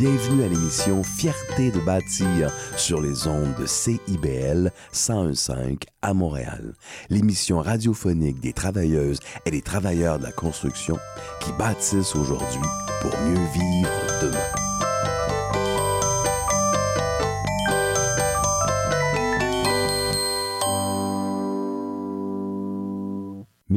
Bienvenue à l'émission Fierté de bâtir sur les ondes de CIBL 1015 à Montréal. L'émission radiophonique des travailleuses et des travailleurs de la construction qui bâtissent aujourd'hui pour mieux vivre demain.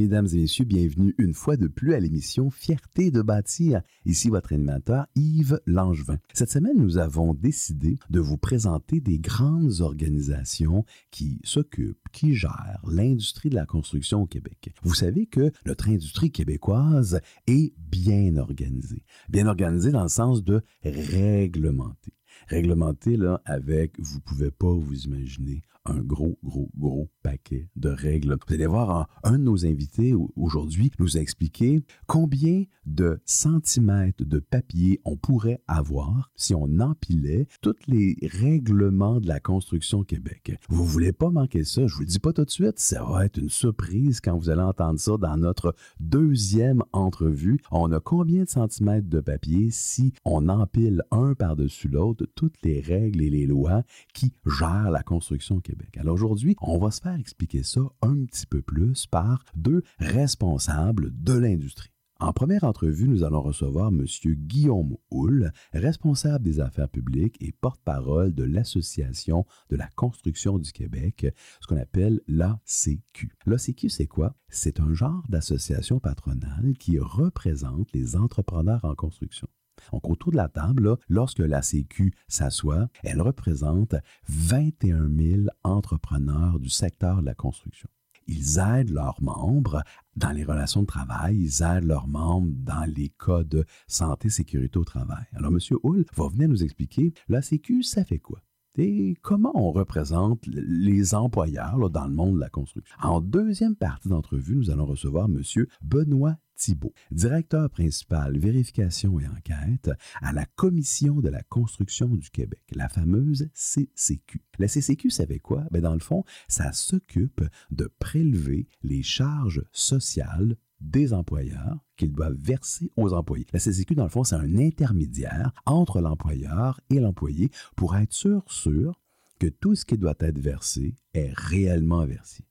Mesdames et messieurs, bienvenue une fois de plus à l'émission Fierté de bâtir. Ici votre animateur Yves Langevin. Cette semaine, nous avons décidé de vous présenter des grandes organisations qui s'occupent, qui gèrent l'industrie de la construction au Québec. Vous savez que notre industrie québécoise est bien organisée. Bien organisée dans le sens de réglementée réglementée là, avec, vous pouvez pas vous imaginer, un gros, gros, gros paquet de règles. Vous allez voir, un, de nos invités aujourd'hui nous a expliqué combien de centimètres de papier on pourrait avoir si on empilait tous les règlements de la construction Québec. Vous voulez pas manquer ça, je vous le dis pas tout de suite, ça va être une surprise quand vous allez entendre ça dans notre deuxième entrevue. On a combien de centimètres de papier si on empile un par-dessus l'autre toutes les règles et les lois qui gèrent la construction au Alors aujourd'hui, on va se faire expliquer ça un petit peu plus par deux responsables de l'industrie. En première entrevue, nous allons recevoir M. Guillaume Houle, responsable des affaires publiques et porte-parole de l'Association de la construction du Québec, ce qu'on appelle l'ACQ. L'ACQ, c'est quoi? C'est un genre d'association patronale qui représente les entrepreneurs en construction. Donc, autour de la table, lorsque la Sécu s'assoit, elle représente 21 000 entrepreneurs du secteur de la construction. Ils aident leurs membres dans les relations de travail, ils aident leurs membres dans les cas de santé, sécurité au travail. Alors, M. Hull va venir nous expliquer, la Sécu, ça fait quoi? et comment on représente les employeurs dans le monde de la construction? En deuxième partie d'entrevue, nous allons recevoir M. Benoît Thibault, directeur principal vérification et enquête à la Commission de la construction du Québec, la fameuse CCQ. La CCQ savait quoi? Ben dans le fond, ça s'occupe de prélever les charges sociales des employeurs qu'ils doivent verser aux employés. La CCQ, dans le fond, c'est un intermédiaire entre l'employeur et l'employé pour être sûr, sûr que tout ce qui doit être versé est réellement versé.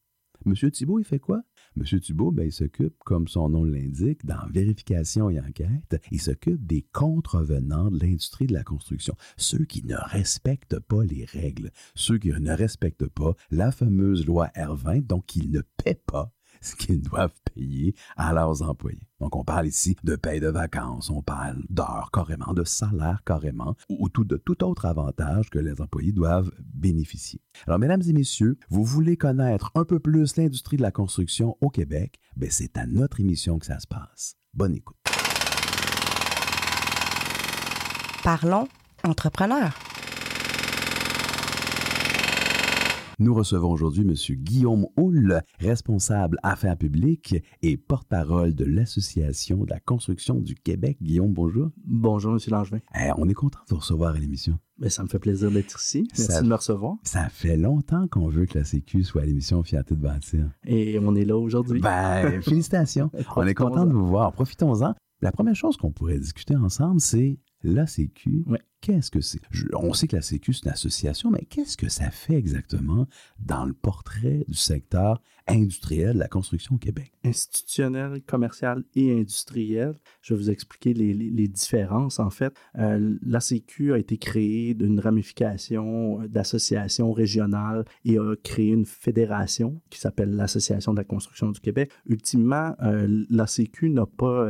Monsieur Thibault, il fait quoi? Monsieur Thibault, ben, il s'occupe, comme son nom l'indique, dans vérification et enquête, il s'occupe des contrevenants de l'industrie de la construction, ceux qui ne respectent pas les règles, ceux qui ne respectent pas la fameuse loi R20, donc ils ne paient pas ce qu'ils doivent payer à leurs employés. Donc, on parle ici de paye de vacances, on parle d'heures carrément, de salaire carrément, ou tout, de tout autre avantage que les employés doivent bénéficier. Alors, mesdames et messieurs, vous voulez connaître un peu plus l'industrie de la construction au Québec? Ben, c'est à notre émission que ça se passe. Bonne écoute. Parlons entrepreneur. Nous recevons aujourd'hui M. Guillaume Houle, responsable affaires publiques et porte-parole de l'Association de la construction du Québec. Guillaume, bonjour. Bonjour, M. Langevin. Eh, on est content de vous recevoir à l'émission. Ben, ça me fait plaisir d'être ici. Merci de me recevoir. Ça fait longtemps qu'on veut que la Sécu soit à l'émission Fierté de bâtir. Et on est là aujourd'hui. Ben, félicitations. on est content de vous voir. Profitons-en. La première chose qu'on pourrait discuter ensemble, c'est la Sécu. Ouais qu'est-ce que c'est? On sait que la Sécu, c'est une association, mais qu'est-ce que ça fait exactement dans le portrait du secteur industriel de la construction au Québec? Institutionnel, commercial et industriel. Je vais vous expliquer les, différences. En fait, euh, la Sécu a été créée d'une ramification euh, d'associations régionales et a créé une fédération qui s'appelle l'Association de la construction du Québec. Ultimement, euh, la Sécu n'a pas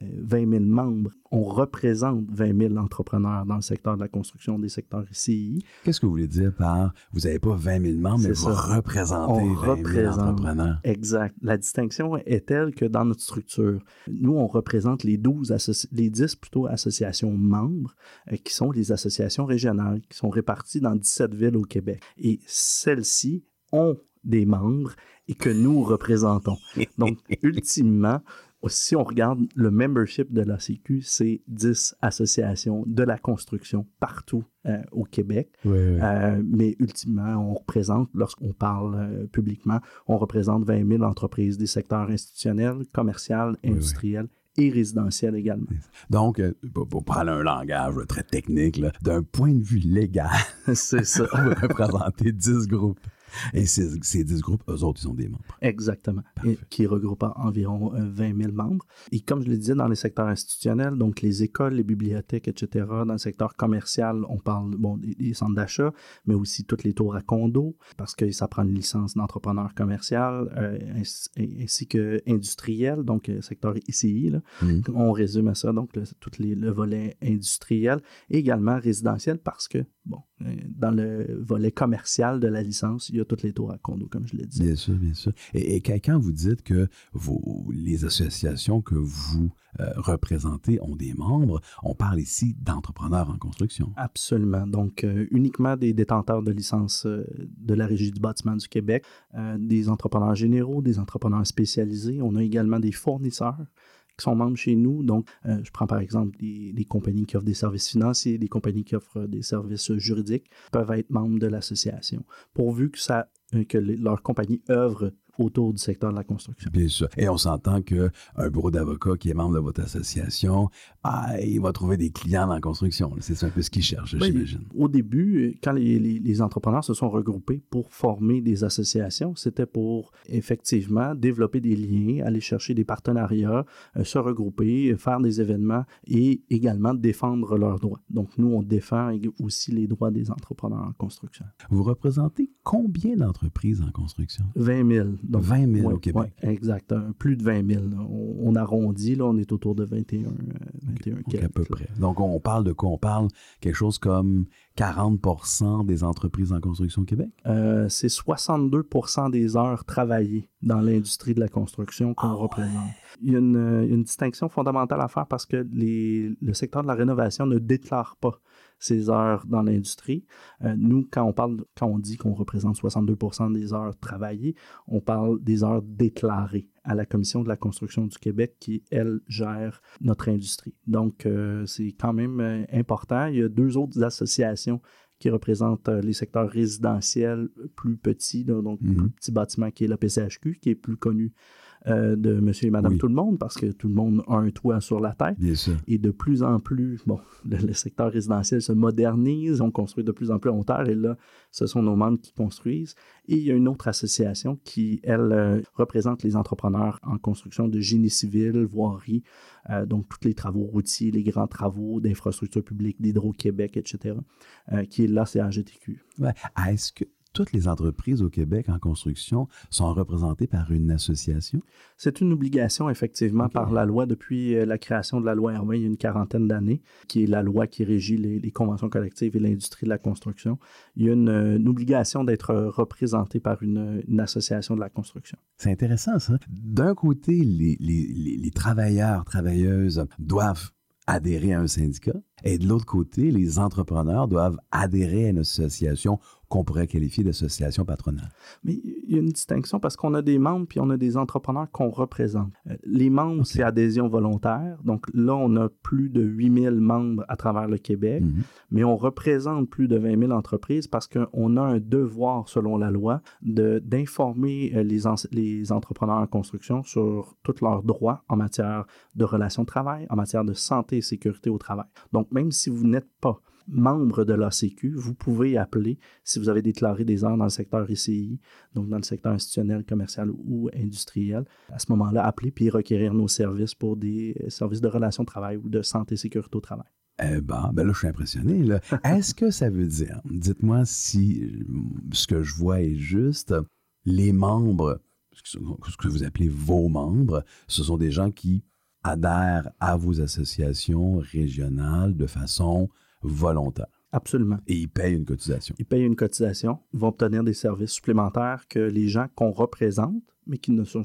20 000 membres. On représente 20 000 entrepreneurs dans le secteur de la construction, des secteurs ICI. Qu'est-ce que vous voulez dire par vous n'avez pas 20 000 membres, mais vous représentez 20 000 entrepreneurs? Exact. La distinction est telle que dans notre structure, nous, on représente les 12, les 10 plutôt associations membres euh, qui sont les associations régionales qui sont réparties dans 17 villes au Québec. Et celles-ci ont des membres et que nous représentons. Donc, ultimement, si on regarde le membership de la Sécu, c'est 10 associations de la construction partout euh, au Québec. Euh, mais ultimement, on représente, lorsqu'on parle euh, publiquement, on représente 20 000 entreprises des secteurs institutionnels, commercial, industriel et résidentiel également. Donc, pour, parler un langage très technique, d'un point de vue légal, c'est ça. on représenter 10 groupes. Et ces, ces 10 groupes, eux autres, ils ont des membres. Exactement. Et, qui regroupent environ 20 euh, 000 membres. Et comme je le disais, dans les secteurs institutionnels, donc les écoles, les bibliothèques, etc., dans le secteur commercial, on parle bon, des, centres d'achat, mais aussi toutes les tours à condos, parce que ça prend une licence d'entrepreneur commercial, euh, ainsi, que industriel, donc euh, secteur ICI. Là. Mmh. On résume à ça, donc le, tout les, le volet industriel, et également résidentiel, parce que, bon, dans le volet commercial de la licence, il y a toutes les tours à condo, comme je l'ai dit. Bien sûr, bien sûr. Et, quand vous dites que les associations que vous euh, représentez ont des membres, on parle ici d'entrepreneurs en construction. Absolument. Donc, euh, uniquement des détenteurs de licence euh, de la Régie du bâtiment du Québec, des entrepreneurs généraux, des entrepreneurs spécialisés. On a également des fournisseurs qui sont membres chez nous. Donc, je prends par exemple des, compagnies qui offrent des services financiers, des compagnies qui offrent des services juridiques, peuvent être membres de l'association, pourvu que, ça, que leur compagnie œuvre autour du secteur de la construction. Bien sûr. Et on s'entend qu'un bureau d'avocat qui est membre de votre association, ah, il va trouver des clients dans la construction. C'est un peu ce qu'il cherche, j'imagine. Au début, quand les, entrepreneurs se sont regroupés pour former des associations, c'était pour effectivement développer des liens, aller chercher des partenariats, euh, se regrouper, faire des événements et également défendre leurs droits. Donc, nous, on défend aussi les droits des entrepreneurs en construction. Vous représentez combien d'entreprises en construction? 20 000. Donc, 20 000 au Québec. exact. plus de 20 000. On, arrondit, là, on est autour de 21, 21 à peu près. Donc, on parle de quoi? On parle quelque chose comme 40 des entreprises en construction au Québec? Euh, c'est 62 des heures travaillées dans l'industrie de la construction qu'on ah représente. Il y a une, distinction fondamentale à faire parce que les, le secteur de la rénovation ne déclare pas ces heures dans l'industrie. Euh, nous, quand on parle, quand on dit qu'on représente 62% des heures travaillées, on parle des heures déclarées à la Commission de la construction du Québec qui, elle, gère notre industrie. Donc, euh, c'est quand même euh, important. Il y a deux autres associations qui représentent les secteurs résidentiels plus petits, donc mm plus petits bâtiments, qui est la PCHQ, qui est plus connu euh, de monsieur et madame tout le monde parce que tout le monde a un toit sur la tête. Et de plus en plus, bon, le, secteur résidentiel se modernise, on construit de plus en plus en hauteur et là, ce sont nos membres qui construisent. Et il y a une autre association qui, elle, euh, représente les entrepreneurs en construction de génie civil, voirie, euh, donc tous les travaux routiers, les grands travaux d'infrastructures publiques, d'Hydro-Québec, etc., qui est là, c'est AGTQ. Ouais. Est-ce que toutes les entreprises au Québec en construction sont représentées par une association? C'est une obligation, effectivement, par la loi depuis euh, la création de la loi R20 il y a une quarantaine d'années, qui est la loi qui régit les, conventions collectives et l'industrie de la construction. Il y a une, obligation d'être représenté par une, association de la construction. C'est intéressant, ça. D'un côté, les, les travailleurs, travailleuses doivent adhérer à un syndicat. Et de l'autre côté, les entrepreneurs doivent adhérer à une association qu'on pourrait qualifier d'association patronale? Mais il y a une distinction parce qu'on a des membres puis on a des entrepreneurs qu'on représente. Euh, les membres, c'est adhésion volontaire. Donc là, on a plus de 8000 membres à travers le Québec, mhm. mais on représente plus de 20 000 entreprises parce qu'on a un devoir, selon la loi, d'informer euh, les, les entrepreneurs en construction sur tous leurs droits en matière de relations de travail, en matière de santé et sécurité au travail. Donc, même si vous n'êtes pas membre de l'ACQ, vous pouvez appeler si vous avez déclaré des heures dans le secteur ICI, donc dans le secteur institutionnel, commercial ou industriel. À ce moment-là, appelez puis requérir nos services pour des services de relations de travail ou de santé et sécurité au travail. Eh ben, ben là, je suis impressionné. Est-ce que ça veut dire, dites-moi si ce que je vois est juste, les membres, ce que vous appelez vos membres, ce sont des gens qui adhèrent à vos associations régionales de façon volontaire. Absolument. Et ils payent une cotisation. Ils payent une cotisation, ils vont obtenir des services supplémentaires que les gens qu'on représente, mais qui ne sont,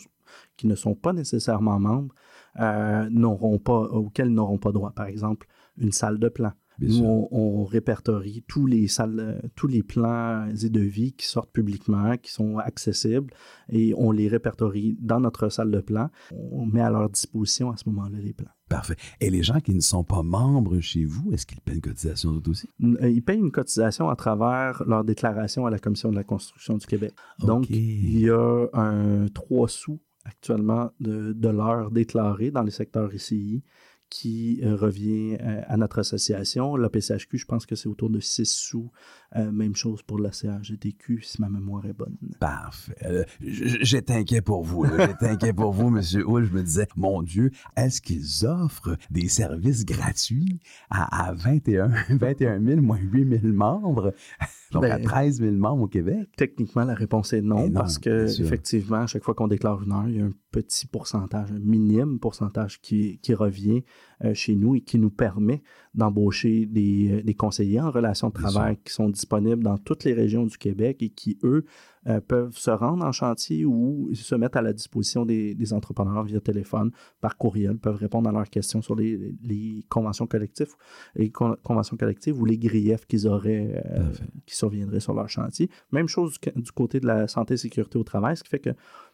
qui ne sont pas nécessairement membres, euh, n'auront pas, auxquels n'auront pas droit. Par exemple, une salle de plan, Nous, on, on répertorie tous les salles, euh, tous les plans et devis qui sortent publiquement, qui sont accessibles, et on les répertorie dans notre salle de plan. On met à leur disposition à ce moment-là les plans. Parfait. Et les gens qui ne sont pas membres chez vous, est-ce qu'ils paient une cotisation eux aussi? Euh, Ils payent une cotisation à travers leur déclaration à la Commission de la construction du Québec. Donc, il y a un 3 sous actuellement de, de l'heure déclarée dans le secteur ICI qui euh, revient euh, à notre association. La PCHQ, je pense que c'est autour de 6 sous. Euh, même chose pour la CRGTQ, si ma mémoire est bonne. Parfait. Euh, J'étais inquiet pour vous. J'étais inquiet pour vous, Monsieur Hull. Je me disais, mon Dieu, est-ce qu'ils offrent des services gratuits à, à 21, 21 000 moins 8 000 membres? Donc, à Ben, 13 000 membres au Québec? Techniquement, la réponse est non, non, parce que effectivement, à chaque fois qu'on déclare une heure, il y a un petit pourcentage, un minime pourcentage qui, qui revient chez nous et qui nous permet d'embaucher des, euh, des conseillers en relation de travail qui sont disponibles dans toutes les régions du Québec et qui, eux, euh, peuvent se rendre en chantier ou se mettre à la disposition des, des entrepreneurs via téléphone, par courriel, peuvent répondre à leurs questions sur les, les conventions collectives, les con- conventions collectives ou les griefs qu'ils auraient, euh, qui surviendraient sur leur chantier. Même chose du, du côté de la santé et sécurité au travail, ce qui fait que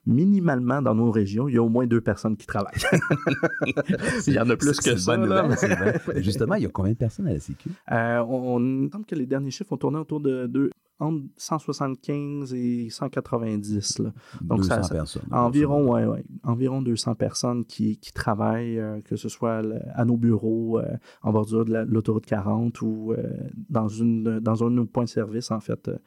minimalement dans nos régions, il y a au moins deux personnes qui travaillent. il y en a plus que ça. bonne nouvelle. Justement, il y a combien de personnes à la Sécu? Euh, on, on semble que les derniers chiffres ont tourné autour de, de entre 175 et 190. Là. Donc, 200 ça- ça- personnes. Environ, ouais, ouais, environ 200 personnes qui, qui travaillent, euh, que ce soit à nos bureaux, euh, en bordure de la- l'autoroute 40 ou euh, dans, une, dans un de nos points de service, en fait, euh,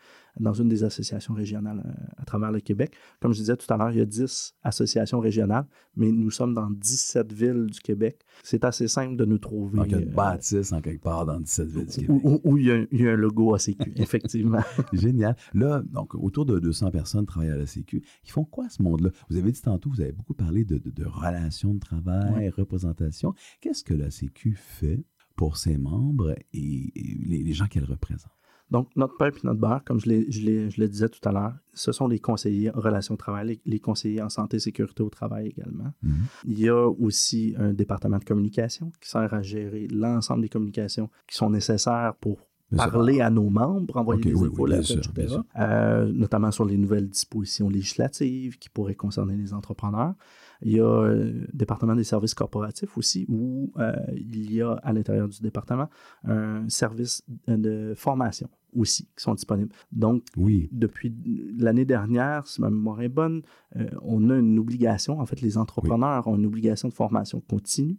dans une des associations régionales euh, à travers le Québec. Comme je disais tout à l'heure, il y a 10 associations régionales, mais nous sommes dans 17 villes du Québec. C'est assez simple de nous trouver. Donc, il y a euh, une bâtisse en quelque part dans 17 villes du Québec. où, où- où il, y a, il y a un logo ACQ, effectivement. Génial. Là, donc, autour de 200 personnes travaillent à la Sécu. Ils font quoi, ce monde-là? Vous avez dit tantôt, vous avez beaucoup parlé de, de- de relations de travail, Ouais. représentation. Qu'est-ce que la Sécu fait pour ses membres et, et les, les gens qu'elle représente? Donc, notre pain et notre beurre, comme je, le disais tout à l'heure, ce sont les conseillers en relations de travail, les, les conseillers en santé et sécurité au travail également. Mhm. Il y a aussi un département de communication qui sert à gérer l'ensemble des communications qui sont nécessaires pour parler à nos membres, envoyer des oui, infos, oui, etc. sûr. Euh, notamment sur les nouvelles dispositions législatives qui pourraient concerner les entrepreneurs. Il y a euh, le département des services corporatifs aussi, où euh, il y a à l'intérieur du département un service de formation aussi qui sont disponibles. Donc, Oui. depuis l'année dernière, si ma mémoire est bonne, euh, on a une obligation, en fait, les entrepreneurs ont une obligation de formation continue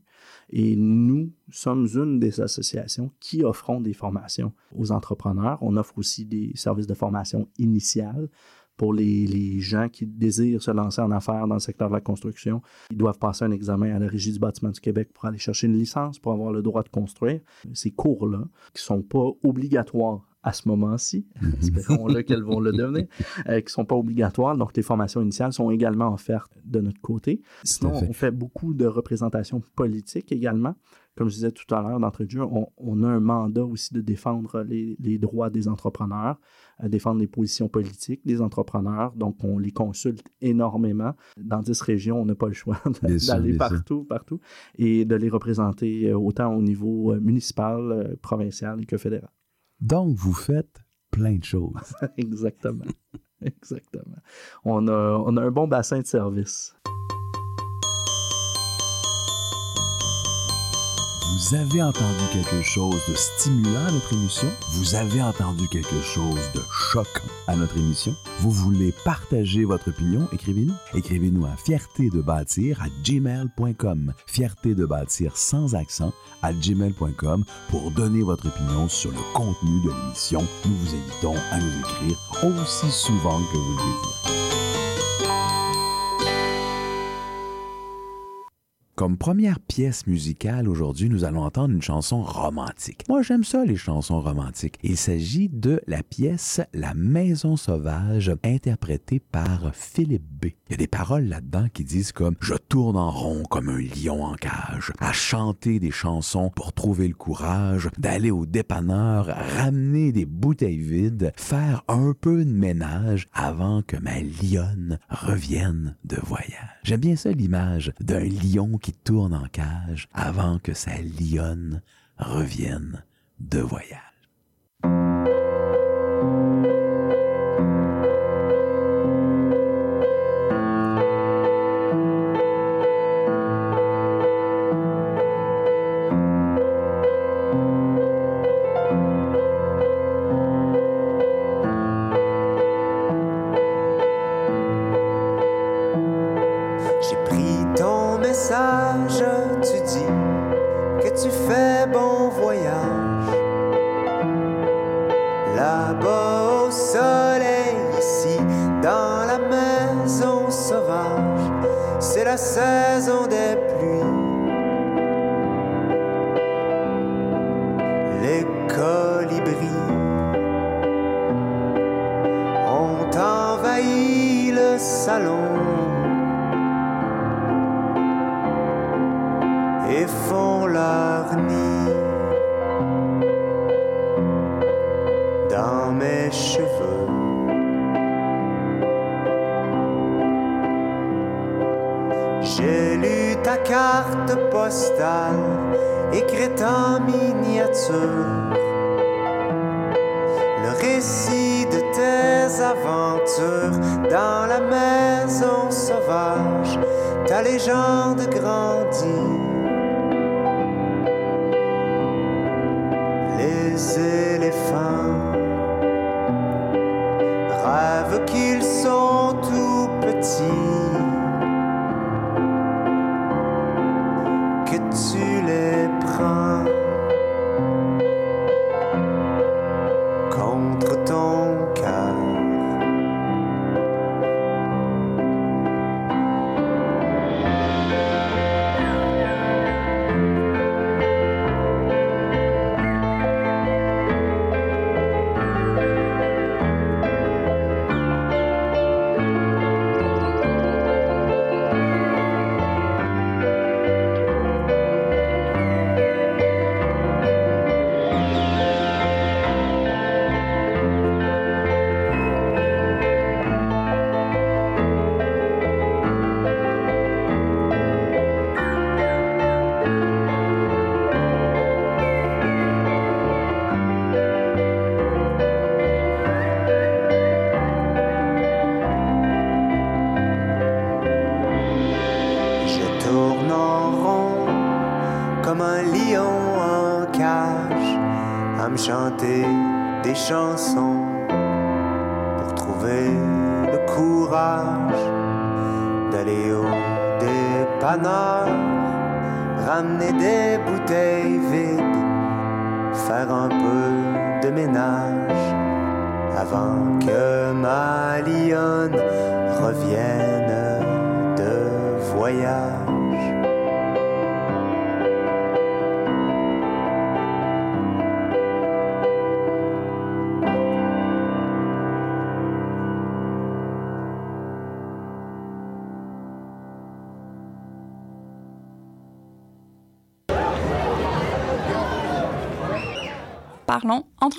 et nous sommes une des associations qui offront des formations aux entrepreneurs. On offre aussi des services de formation initiale pour les, les gens qui désirent se lancer en affaires dans le secteur de la construction. Ils doivent passer un examen à la Régie du bâtiment du Québec pour aller chercher une licence, pour avoir le droit de construire. Ces cours-là, qui sont pas obligatoires à ce moment-ci, espérons-le qu'elles vont le devenir, euh, qui ne sont pas obligatoires. Donc, les formations initiales sont également offertes de notre côté. Sinon, on fait beaucoup de représentation politique également. Comme je disais tout à l'heure d'entrée de jeu, on, on a un mandat aussi de défendre les, les droits des entrepreneurs, euh, défendre les positions politiques des entrepreneurs. Donc, on les consulte énormément. Dans 10 régions, on n'a pas le choix d'aller partout, partout, et de les représenter euh, autant au niveau municipal, provincial que fédéral. Donc, vous faites plein de choses. Exactement. Exactement. On a, un bon bassin de service. Vous avez entendu quelque chose de stimulant à notre émission? Vous avez entendu quelque chose de choquant à notre émission? Vous voulez partager votre opinion? Écrivez-nous. Écrivez-nous à fierté de bâtir à gmail.com. Fierté de bâtir sans accent à gmail.com pour donner votre opinion sur le contenu de l'émission. Nous vous invitons à nous écrire aussi souvent que vous le désirez. Comme première pièce musicale aujourd'hui, nous allons entendre une chanson romantique. Moi, j'aime ça, les chansons romantiques. Il s'agit de la pièce La Maison Sauvage, interprétée par Philippe B. Il y a des paroles là-dedans qui disent comme Je tourne en rond comme un lion en cage, à chanter des chansons pour trouver le courage, d'aller au dépanneur, ramener des bouteilles vides, faire un peu de ménage avant que ma lionne revienne de voyage. J'aime bien ça l'image d'un lion qui tourne en cage avant que sa lionne revienne de voyage.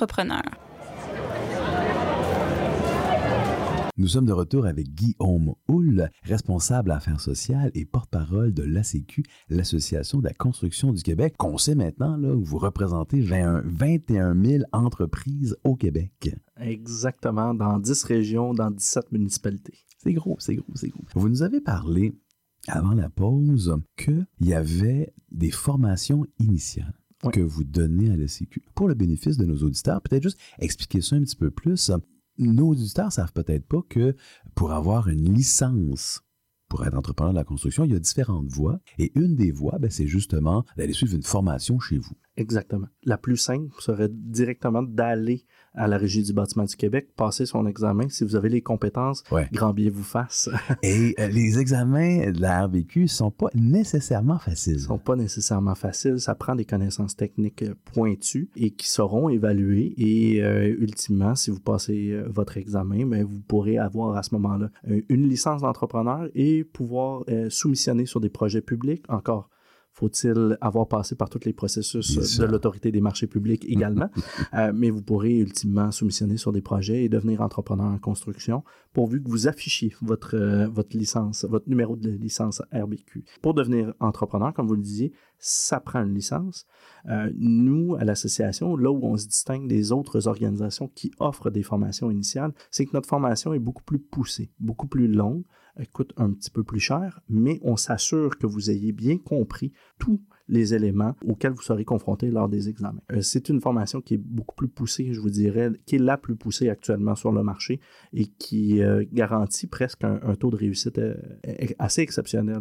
Entrepreneur. Nous sommes de retour avec Guillaume Houle, responsable affaires sociales et porte-parole de l'ACQ, l'Association de la construction du Québec, qu'on sait maintenant là, que vous représentez 20 21 000 entreprises au Québec. Exactement, dans 10 régions, dans 17 municipalités. C'est gros, c'est gros, c'est gros. Vous nous avez parlé avant la pause qu'il y avait des formations initiales Que vous donnez à l'ACQ. Pour le bénéfice de nos auditeurs, peut-être juste expliquer ça un petit peu plus. Nos auditeurs savent peut-être pas que pour avoir une licence pour être entrepreneur de la construction, il y a différentes voies. Et une des voies, ben, c'est justement d'aller suivre une formation chez vous. Exactement. La plus simple serait directement d'aller à la Régie du bâtiment du Québec, passer son examen. Si vous avez les compétences, Ouais. grand bien vous fasse. Et euh, les examens de la RVQ sont pas nécessairement faciles. Ils sont pas nécessairement faciles. Ça prend des connaissances techniques euh, pointues et qui seront évaluées. Et euh, ultimement, si vous passez euh, votre examen, ben, vous pourrez avoir à ce moment-là une licence d'entrepreneur et pouvoir soumissionner sur des projets publics. Encore, faut-il avoir passé par tous les processus de l'autorité des marchés publics également? Euh, mais vous pourrez ultimement soumissionner sur des projets et devenir entrepreneur en construction pourvu que vous affichiez votre, euh, votre licence, votre numéro de licence RBQ. Pour devenir entrepreneur, comme vous le disiez, ça prend une licence. Euh, nous, à l'association, là où on se distingue des autres organisations qui offrent des formations initiales, c'est que notre formation est beaucoup plus poussée, beaucoup plus longue, coûte un petit peu plus cher, mais on s'assure que vous ayez bien compris tout les éléments auxquels vous serez confrontés lors des examens. Euh, c'est une formation qui est beaucoup plus poussée, je vous dirais, qui est la plus poussée actuellement sur le marché et qui euh, garantit presque un, taux de réussite euh, assez exceptionnel.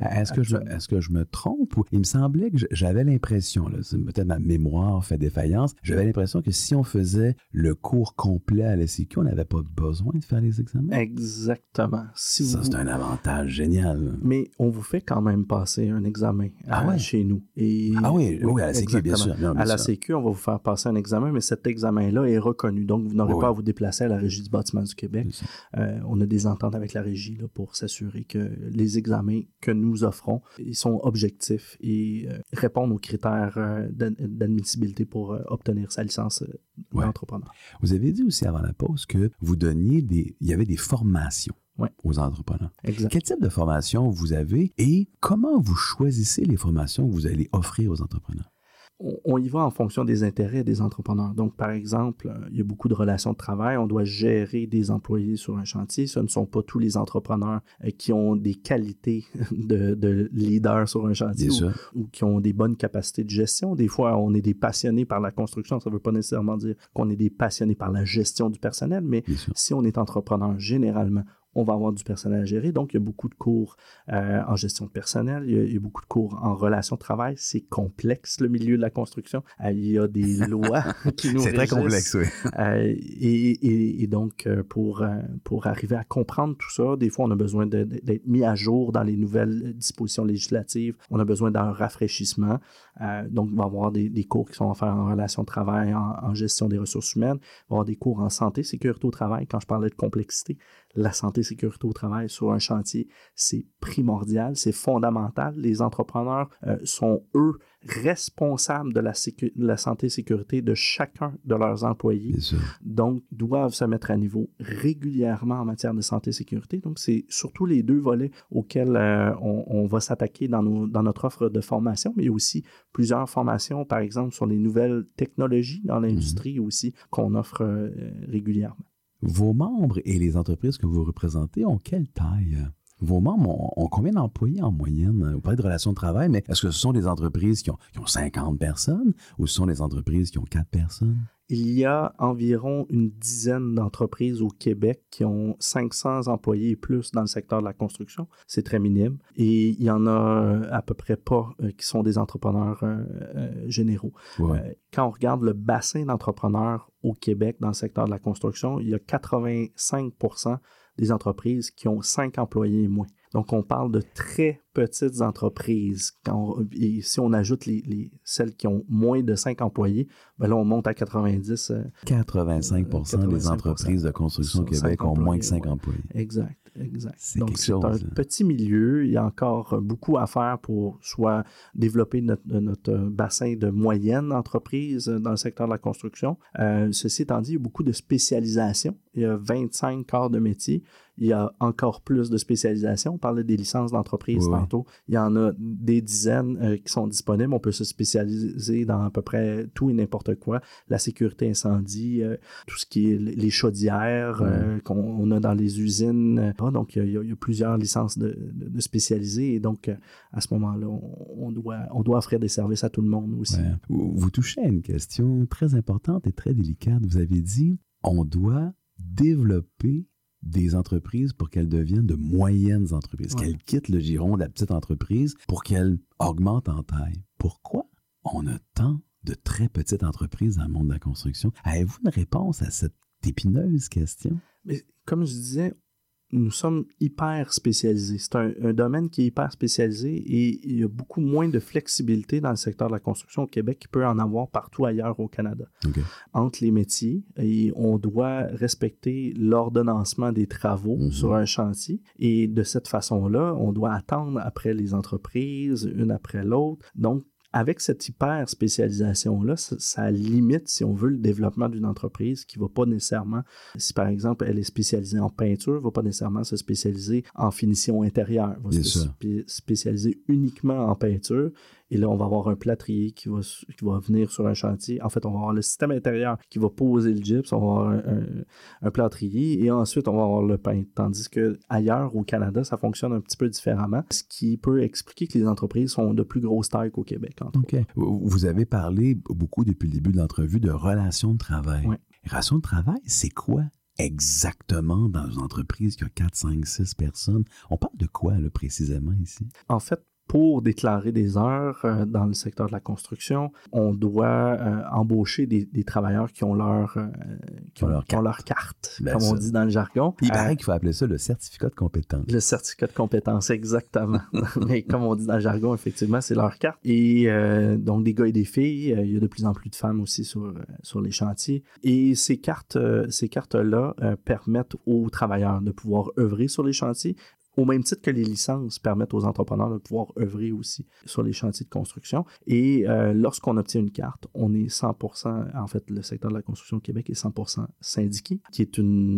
est-ce, que je, est-ce que je me trompe ou il me semblait que j'avais l'impression, peut-être ma mémoire fait défaillance, j'avais l'impression que si on faisait le cours complet à la on n'avait pas besoin de faire les examens? Exactement. Ça, c'est un avantage génial. Mais on vous fait quand même passer un examen ah chez nous. Et, ah oui, oui, à la Sécu, bien sûr. à la Sécu, on va vous faire passer un examen, mais cet examen-là est reconnu. Donc, vous n'aurez pas à vous déplacer à la Régie du bâtiment du Québec. Euh, on a des ententes avec la Régie là, pour s'assurer que les examens que nous offrons ils sont objectifs et euh, répondent aux critères euh, d'admissibilité pour obtenir sa licence d'entrepreneur. Vous avez dit aussi avant la pause que vous donniez des... Il y avait des formations aux entrepreneurs. Quel type de formation vous avez et comment vous choisissez les formations que vous allez offrir aux entrepreneurs? on y va en fonction des intérêts des entrepreneurs. Donc, par exemple, euh, il y a beaucoup de relations de travail. On doit gérer des employés sur un chantier. Ce ne sont pas tous les entrepreneurs euh, qui ont des qualités de, leader sur un chantier ou, qui ont des bonnes capacités de gestion. Des fois, on est des passionnés par la construction. Ça ne veut pas nécessairement dire qu'on est des passionnés par la gestion du personnel, mais si on est entrepreneur, généralement, on va avoir du personnel à gérer. Donc, il y a beaucoup de cours euh, en gestion de personnel, il y, a, beaucoup de cours en relations de travail. C'est complexe, le milieu de la construction. Euh, il y a des lois qui nous C'est très complexe, oui. Euh, et, donc, pour, pour arriver à comprendre tout ça, des fois, on a besoin d'être mis à jour dans les nouvelles dispositions législatives. On a besoin d'un rafraîchissement. donc, il va y avoir des, cours qui sont offerts en relations de travail, en, en gestion des ressources humaines. Il va y avoir des cours en santé, sécurité au travail. Quand je parlais de complexité, la santé sécurité au travail sur un chantier, c'est primordial, c'est fondamental. Les entrepreneurs euh, sont, eux, responsables de la, la santé et sécurité de chacun de leurs employés. Donc, doivent se mettre à niveau régulièrement en matière de santé et sécurité. Donc, c'est surtout les deux volets auxquels euh, on, va s'attaquer dans, dans notre offre de formation, mais aussi plusieurs formations, par exemple, sur les nouvelles technologies dans l'industrie mmh aussi, qu'on offre euh, régulièrement. Vos membres et les entreprises que vous représentez ont quelle taille? Vos membres ont, combien d'employés en moyenne? Vous parlez de relations de travail, mais est-ce que ce sont des entreprises qui ont, qui ont 50 personnes ou ce sont des entreprises qui ont 4 personnes? Il y a environ une dizaine d'entreprises au Québec qui ont 500 employés et plus dans le secteur de la construction. C'est très minime. Et il y en a à peu près pas euh, qui sont des entrepreneurs euh, euh, généraux. quand on regarde le bassin d'entrepreneurs au Québec dans le secteur de la construction, il y a 85 des entreprises qui ont 5 employés et moins. Donc, on parle de très petites entreprises. Quand et si on ajoute les, celles qui ont moins de 5 employés, ben là, on monte à 90. 85, euh, des entreprises de construction au Québec ont moins de 5 employés. Exact, exact. Donc, c'est un petit milieu. Il y a encore beaucoup à faire pour soit développer notre, bassin de moyennes entreprises dans le secteur de la construction. Euh, ceci étant dit, il y a beaucoup de spécialisation. Il y a 25 corps de métier il y a encore plus de spécialisation. On parlait des licences d'entreprise tantôt. Il y en a des dizaines euh, qui sont disponibles. On peut se spécialiser dans à peu près tout et n'importe quoi. La sécurité incendie, euh, tout ce qui est les chaudières euh, qu'on a dans les usines. Ah, donc, il y, a, plusieurs licences de, de, spécialisés. Et donc, à ce moment-là, on, doit, on doit offrir des services à tout le monde aussi. Vous touchez à une question très importante et très délicate. Vous avez dit, on doit développer des entreprises pour qu'elles deviennent de moyennes entreprises, qu'elles quittent le giron de la petite entreprise pour qu'elles augmentent en taille. Pourquoi on a tant de très petites entreprises dans le monde de la construction? Avez-vous une réponse à cette épineuse question? Mais comme je disais, nous sommes hyper spécialisés. C'est un, domaine qui est hyper spécialisé et il y a beaucoup moins de flexibilité dans le secteur de la construction au Québec qu'il peut en avoir partout ailleurs au Canada. Entre les métiers, et on doit respecter l'ordonnancement des travaux mhm. sur un chantier et de cette façon-là, on doit attendre après les entreprises, une après l'autre. Donc, avec cette hyper spécialisation-là, ça, limite, si on veut, le développement d'une entreprise qui ne va pas nécessairement, si par exemple elle est spécialisée en peinture, ne va pas nécessairement se spécialiser en finition intérieure, va se spécialiser uniquement en peinture Et là, on va avoir un plâtrier qui va, qui va venir sur un chantier. En fait, on va avoir le système intérieur qui va poser le gyps, on va avoir un, un, plâtrier et ensuite, on va avoir le pain. Tandis que ailleurs, au Canada, ça fonctionne un petit peu différemment, ce qui peut expliquer que les entreprises sont de plus grosse taille qu'au Québec. OK. Vous avez parlé beaucoup depuis le début de l'entrevue de relations de travail. Oui. Relations de travail, c'est quoi exactement dans une entreprise qui a 4, 5, 6 personnes? On parle de quoi là, précisément ici? En fait, pour déclarer des heures euh, dans le secteur de la construction, on doit euh, embaucher des, des, travailleurs qui ont leur, euh, qui ont, leur carte, leur carte ben comme ça. on dit dans le jargon. Il paraît qu'il faut appeler ça le certificat de compétence. Le certificat de compétence, exactement. Mais comme on dit dans le jargon, effectivement, c'est leur carte. Et donc, des gars et des filles, il y a de plus en plus de femmes aussi sur, sur les chantiers. Et ces cartes, ces cartes-là permettent aux travailleurs de pouvoir œuvrer sur les chantiers, au même titre que les licences permettent aux entrepreneurs de pouvoir œuvrer aussi sur les chantiers de construction. Et euh, lorsqu'on obtient une carte, on est 100%, en fait, le secteur de la construction au Québec est 100% syndiqué, qui est une,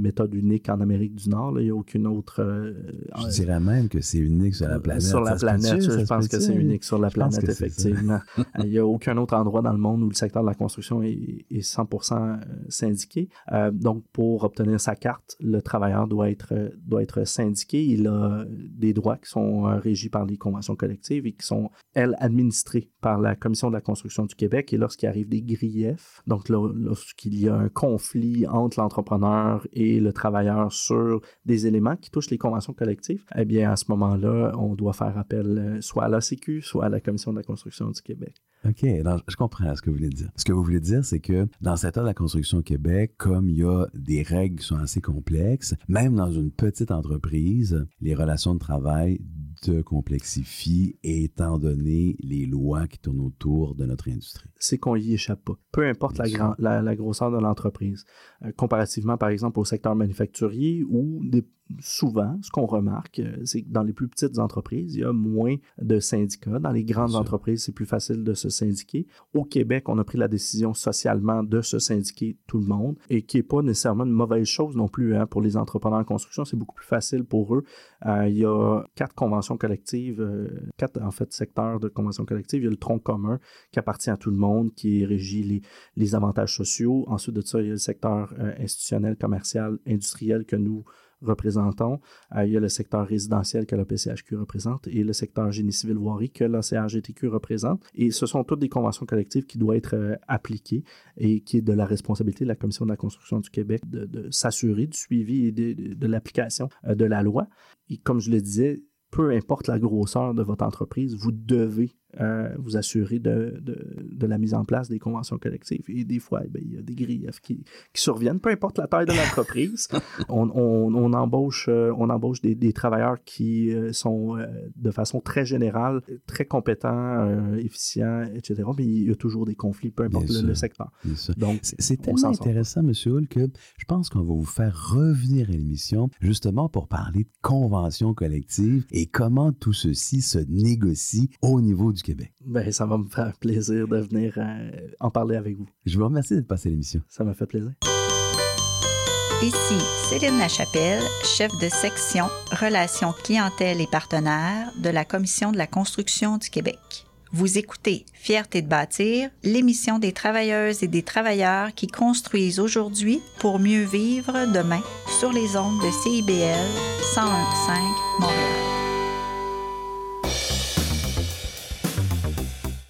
méthode unique en Amérique du Nord. Là. Il n'y a aucune autre... Euh, je dirais même que c'est unique sur la planète. Sur la planète, je pense que c'est unique sur la planète, effectivement. Il n'y a aucun autre endroit dans le monde où le secteur de la construction est, est 100% syndiqué. Euh, donc, pour obtenir sa carte, le travailleur doit être, doit être syndiqué il a des droits qui sont euh, régis par les conventions collectives et qui sont, elles, administrées par la Commission de la construction du Québec. Et lorsqu'il arrive des griefs, donc lorsqu'il y a un conflit entre l'entrepreneur et le travailleur sur des éléments qui touchent les conventions collectives, eh bien, à ce moment-là, on doit faire appel euh, soit à la Sécu, soit à la Commission de la construction du Québec. OK, je comprends ce que vous voulez dire. Ce que vous voulez dire, c'est que dans le secteur de la construction au Québec, comme il y a des règles qui sont assez complexes, même dans une petite entreprise, les relations de travail de complexifient étant donné les lois qui tournent autour de notre industrie. C'est qu'on y échappe pas. Peu importe la, grand, la, la, grosseur de l'entreprise. Euh, comparativement, par exemple, au secteur manufacturier où des, souvent, ce qu'on remarque, euh, c'est que dans les plus petites entreprises, il y a moins de syndicats. Dans les grandes entreprises, c'est plus facile de se syndiquer. Au Québec, on a pris la décision socialement de se syndiquer tout le monde et qui n'est pas nécessairement une mauvaise chose non plus hein, pour les entrepreneurs en construction. C'est beaucoup plus facile pour eux. Euh, il y a quatre conventions collectives, euh, quatre en fait secteurs de conventions collectives. Il y a le tronc commun qui appartient à tout le monde, qui régit les, les avantages sociaux. Ensuite de ça, il y a le secteur euh, institutionnel, commercial, industriel que nous représentons. Euh, il y a le secteur résidentiel que la PCHQ représente et le secteur génie civil voirie que la CRGTQ représente. Et ce sont toutes des conventions collectives qui doivent être appliquées et qui est de la responsabilité de la Commission de la construction du Québec de, s'assurer du suivi et de, de, l'application de la loi. Et comme je le disais, peu importe la grosseur de votre entreprise, vous devez euh, vous assurer de, de, de, la mise en place des conventions collectives. Et des fois, eh il y a des griefs qui, qui, surviennent, peu importe la taille de l'entreprise. on, on, on, embauche, euh, on embauche des, des travailleurs qui euh, sont de façon très générale, très compétents, efficients, etc. Mais il y a toujours des conflits, peu importe le, le, secteur. Donc, c'est tellement intéressant, M. Hull, que je pense qu'on va vous faire revenir à l'émission justement pour parler de conventions collectives et comment tout ceci se négocie au niveau du Québec. Ben, ça va me faire plaisir de venir euh, en parler avec vous. Je vous remercie d'être passé l'émission. Ça m'a fait plaisir. Ici Céline Lachapelle, chef de section Relations clientèle et partenaires de la Commission de la construction du Québec. Vous écoutez Fierté de bâtir, l'émission des travailleuses et des travailleurs qui construisent aujourd'hui pour mieux vivre demain sur les ondes de CIBL 101.5 Montréal.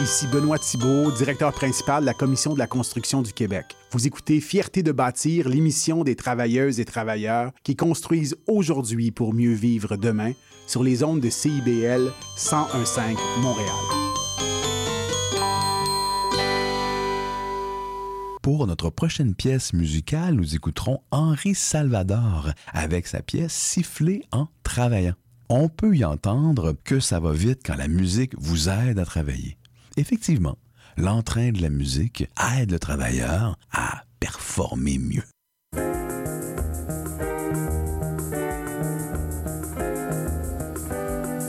Ici Benoît Thibault, directeur principal de la Commission de la construction du Québec. Vous écoutez Fierté de bâtir, l'émission des travailleuses et travailleurs qui construisent aujourd'hui pour mieux vivre demain sur les ondes de CIBL 1015 Montréal. Pour notre prochaine pièce musicale, nous écouterons Henri Salvador avec sa pièce Siffler en travaillant. On peut y entendre que ça va vite quand la musique vous aide à travailler. Effectivement, l'entrain de la musique aide le travailleur à performer mieux.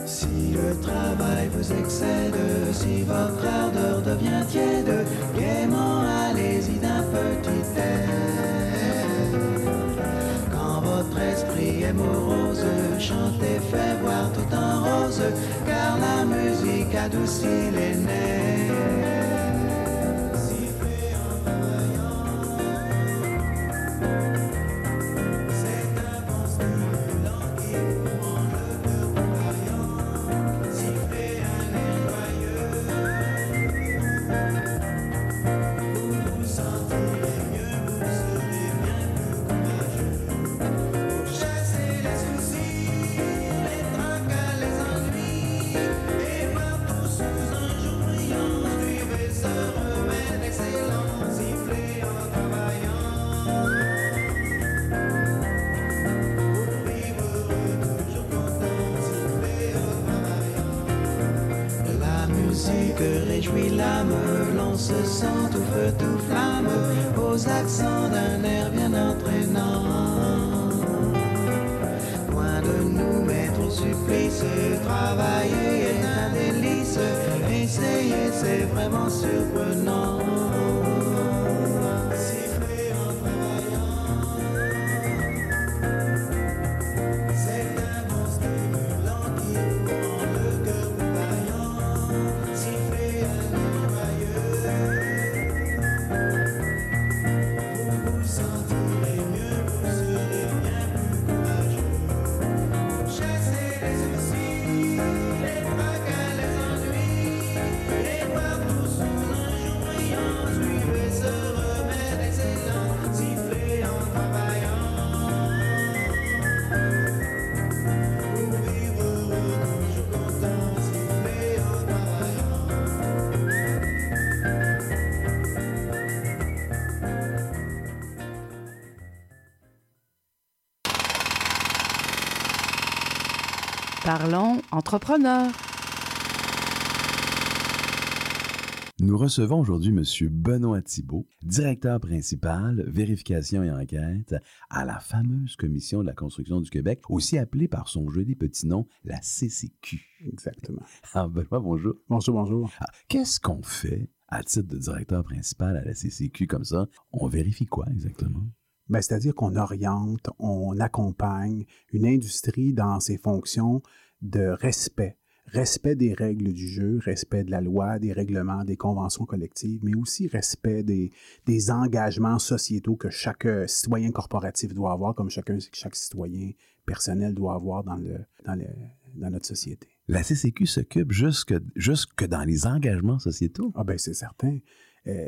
Si le travail vous excède, si votre ardeur devient tiède, gaiement allez-y d'un petit air. Quand votre esprit est morose, chantez, fait voir tout en rose, car la musique adoucit les nerfs. Se sent tout feu, tout flamme, aux accents d'un air bien entraînant. Loin de nous mettre au supplice, travailler est un délice, essayer c'est vraiment surprenant. Parlons entrepreneur. Nous recevons aujourd'hui M. Benoît Thibault, directeur principal, vérification et enquête à la fameuse Commission de la construction du Québec, aussi appelée par son joli petit nom, la CCQ. Exactement. Ah, Benoît, bonjour. Bonjour, bonjour. Ah, Qu'est-ce qu'on fait à titre de directeur principal à la CCQ comme ça? On vérifie quoi exactement? Ben, C'est-à-dire qu'on oriente, on accompagne une industrie dans ses fonctions de respect. Respect des règles du jeu, respect de la loi, des règlements, des conventions collectives, mais aussi respect des, des engagements sociétaux que chaque euh, citoyen corporatif doit avoir, comme chacun, chaque citoyen personnel doit avoir dans, le, dans, le, dans notre société. La CCQ s'occupe jusque, jusque dans les engagements sociétaux? Ah ben c'est certain. Euh,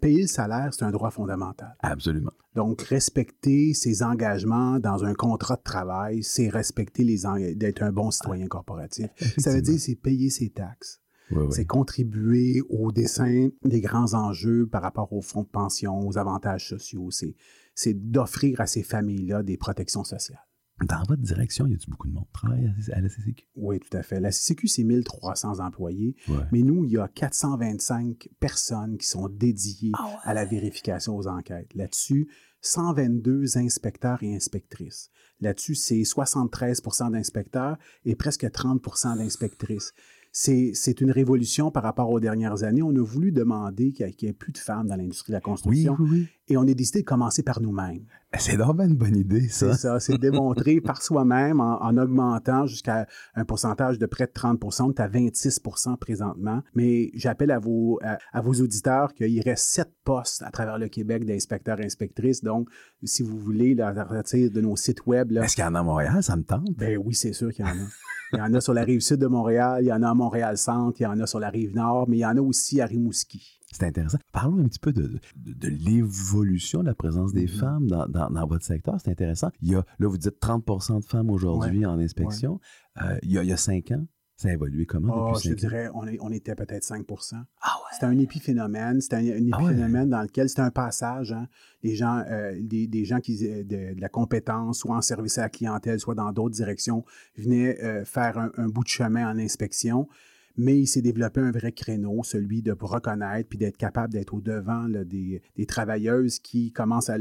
payer le salaire, c'est un droit fondamental. Absolument. Donc, respecter ses engagements dans un contrat de travail, c'est respecter les d'être un bon citoyen corporatif. Ça veut dire, c'est payer ses taxes. Oui, oui. C'est contribuer au dessin des grands enjeux par rapport aux fonds de pension, aux avantages sociaux. C'est, c'est d'offrir à ces familles-là des protections sociales. Dans votre direction, y a-t-il beaucoup de monde qui travaille à la CCQ? Oui, tout à fait. La CCQ, c'est 1300 employés, Ouais. mais nous, il y a 425 personnes qui sont dédiées Ah à la vérification aux enquêtes. Là-dessus, 122 inspecteurs et inspectrices. Là-dessus, c'est 73% d'inspecteurs et presque 30% d'inspectrices. C'est une révolution par rapport aux dernières années. On a voulu demander qu'il n'y ait plus de femmes dans l'industrie de la construction. Oui, oui, oui. Et on a décidé de commencer par nous-mêmes. C'est vraiment une bonne idée, ça. C'est ça, c'est démontré par soi-même en, en augmentant jusqu'à un pourcentage de près de 30 On est à 26% présentement. Mais j'appelle à vos, à, à vos auditeurs qu'il reste sept postes à travers le Québec d'inspecteurs et inspectrices. Donc, si vous voulez, là, à partir de nos sites web. Est-ce qu'il y en a à Montréal? Ça me tente. ben oui, c'est sûr qu'il y en a. Il y en a sur la rive sud de Montréal, il y en a à Montréal-Centre, il y en a sur la rive nord, mais il y en a aussi à Rimouski. C'est intéressant. Parlons un petit peu de, de, de l'évolution de la présence des Mhm. femmes dans, dans- dans votre secteur. C'est intéressant. Il y a, là, vous dites 30% de femmes aujourd'hui Ouais. en inspection. Euh, il, y a, il y a cinq ans, ça a évolué comment Oh, depuis je te dirais, on, est- on était peut-être 5% Ah C'était un épiphénomène. C'était un, un Ah ouais. épiphénomène dans lequel c'était un passage. hein. Des gens, euh, des, des gens qui euh, de, de la compétence, soit en service à la clientèle, soit dans d'autres directions, venaient euh, faire un, un bout de chemin en inspection. Mais il s'est développé un vrai créneau, celui de reconnaître puis d'être capable d'être au devant là, des, des travailleuses qui commencent à,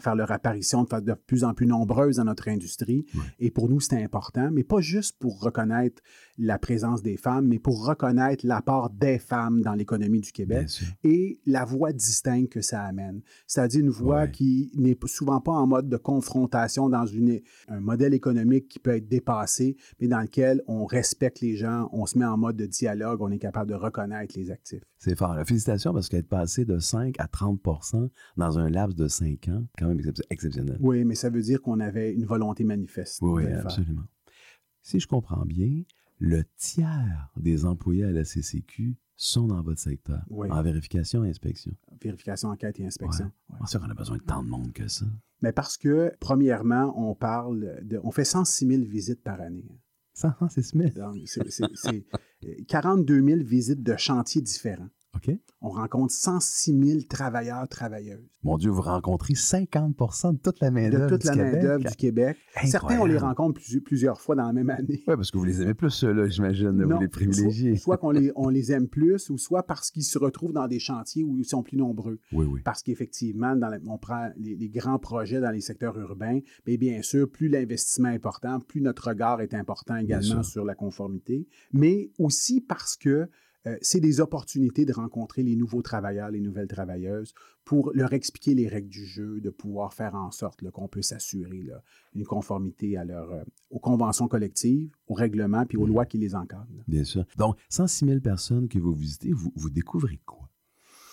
faire leur apparition de, de plus en plus nombreuses dans notre industrie. Et pour nous, c'était important, mais pas juste pour reconnaître la présence des femmes, mais pour reconnaître l'apport des femmes dans l'économie du Québec et la voix distincte que ça amène. C'est-à-dire une voix Ouais. qui n'est souvent pas en mode de confrontation dans une, un modèle économique qui peut être dépassé, mais dans lequel on respecte les gens, on se met en mode de dialogue, on est capable de reconnaître les actifs. C'est fort. Félicitations parce qu'être passé de 5 à 30% dans un laps de 5 ans, quand même excep- exceptionnel. Oui, mais ça veut dire qu'on avait une volonté manifeste. Oui, absolument. Si je comprends bien, le tiers des employés à la CCQ sont dans votre secteur, Oui. en vérification et inspection. Vérification, enquête et inspection. Ouais. Ça qu'on a besoin de tant de monde que ça? Mais parce que, premièrement, on parle de. On fait 106 000 visites par année. 106 000. Donc, c'est- c'est c'est, euh, 42 000 visites de chantiers différents. On rencontre 106 000 travailleurs, travailleuses. Mon Dieu, vous rencontrez 50% de toute la De main-d'œuvre toute du la Québec. main-d'œuvre du Québec. Certains, on les rencontre plusieurs, plusieurs fois dans la même année. Oui, parce que vous les aimez plus, ceux-là, j'imagine. Vous les privilégiez. Soit, soit qu'on les, on les aime plus, ou soit parce qu'ils se retrouvent dans des chantiers où ils sont plus nombreux. Oui, oui. Parce qu'effectivement, dans la- on prend les, les grands projets dans les secteurs urbains, mais bien sûr, plus l'investissement est important, plus notre regard est important également sur la conformité, mais aussi parce que euh, c'est des opportunités de rencontrer les nouveaux travailleurs, les nouvelles travailleuses, pour leur expliquer les règles du jeu, de pouvoir faire en sorte qu'on peut s'assurer une conformité à leur, euh, aux conventions collectives, aux règlements puis aux lois qui les encadrent. là. Bien sûr. Donc, 106 000 personnes que vous visitez, vous, vous découvrez quoi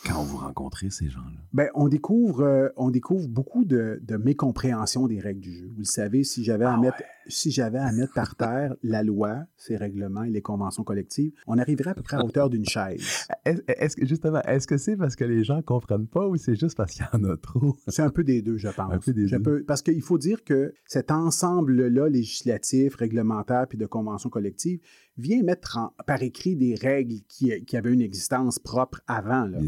quand vous rencontrez ces gens-là? On découvre, euh, on découvre beaucoup de, de mécompréhension des règles du jeu. Vous le savez, si j'avais Ah à mettre, si j'avais à mettre par terre la loi, ses règlements et les conventions collectives, on arriverait à peu près à hauteur d'une chaise. Est-ce, que, justement, est-ce que c'est parce que les gens ne comprennent pas ou c'est juste parce qu'il y en a trop? C'est un peu des deux, je pense. Un peu des deux. parce qu'il faut dire que cet ensemble-là, législatif, réglementaire puis de conventions collectives, vient mettre en- par écrit des règles qui, qui avaient une existence propre avant. là.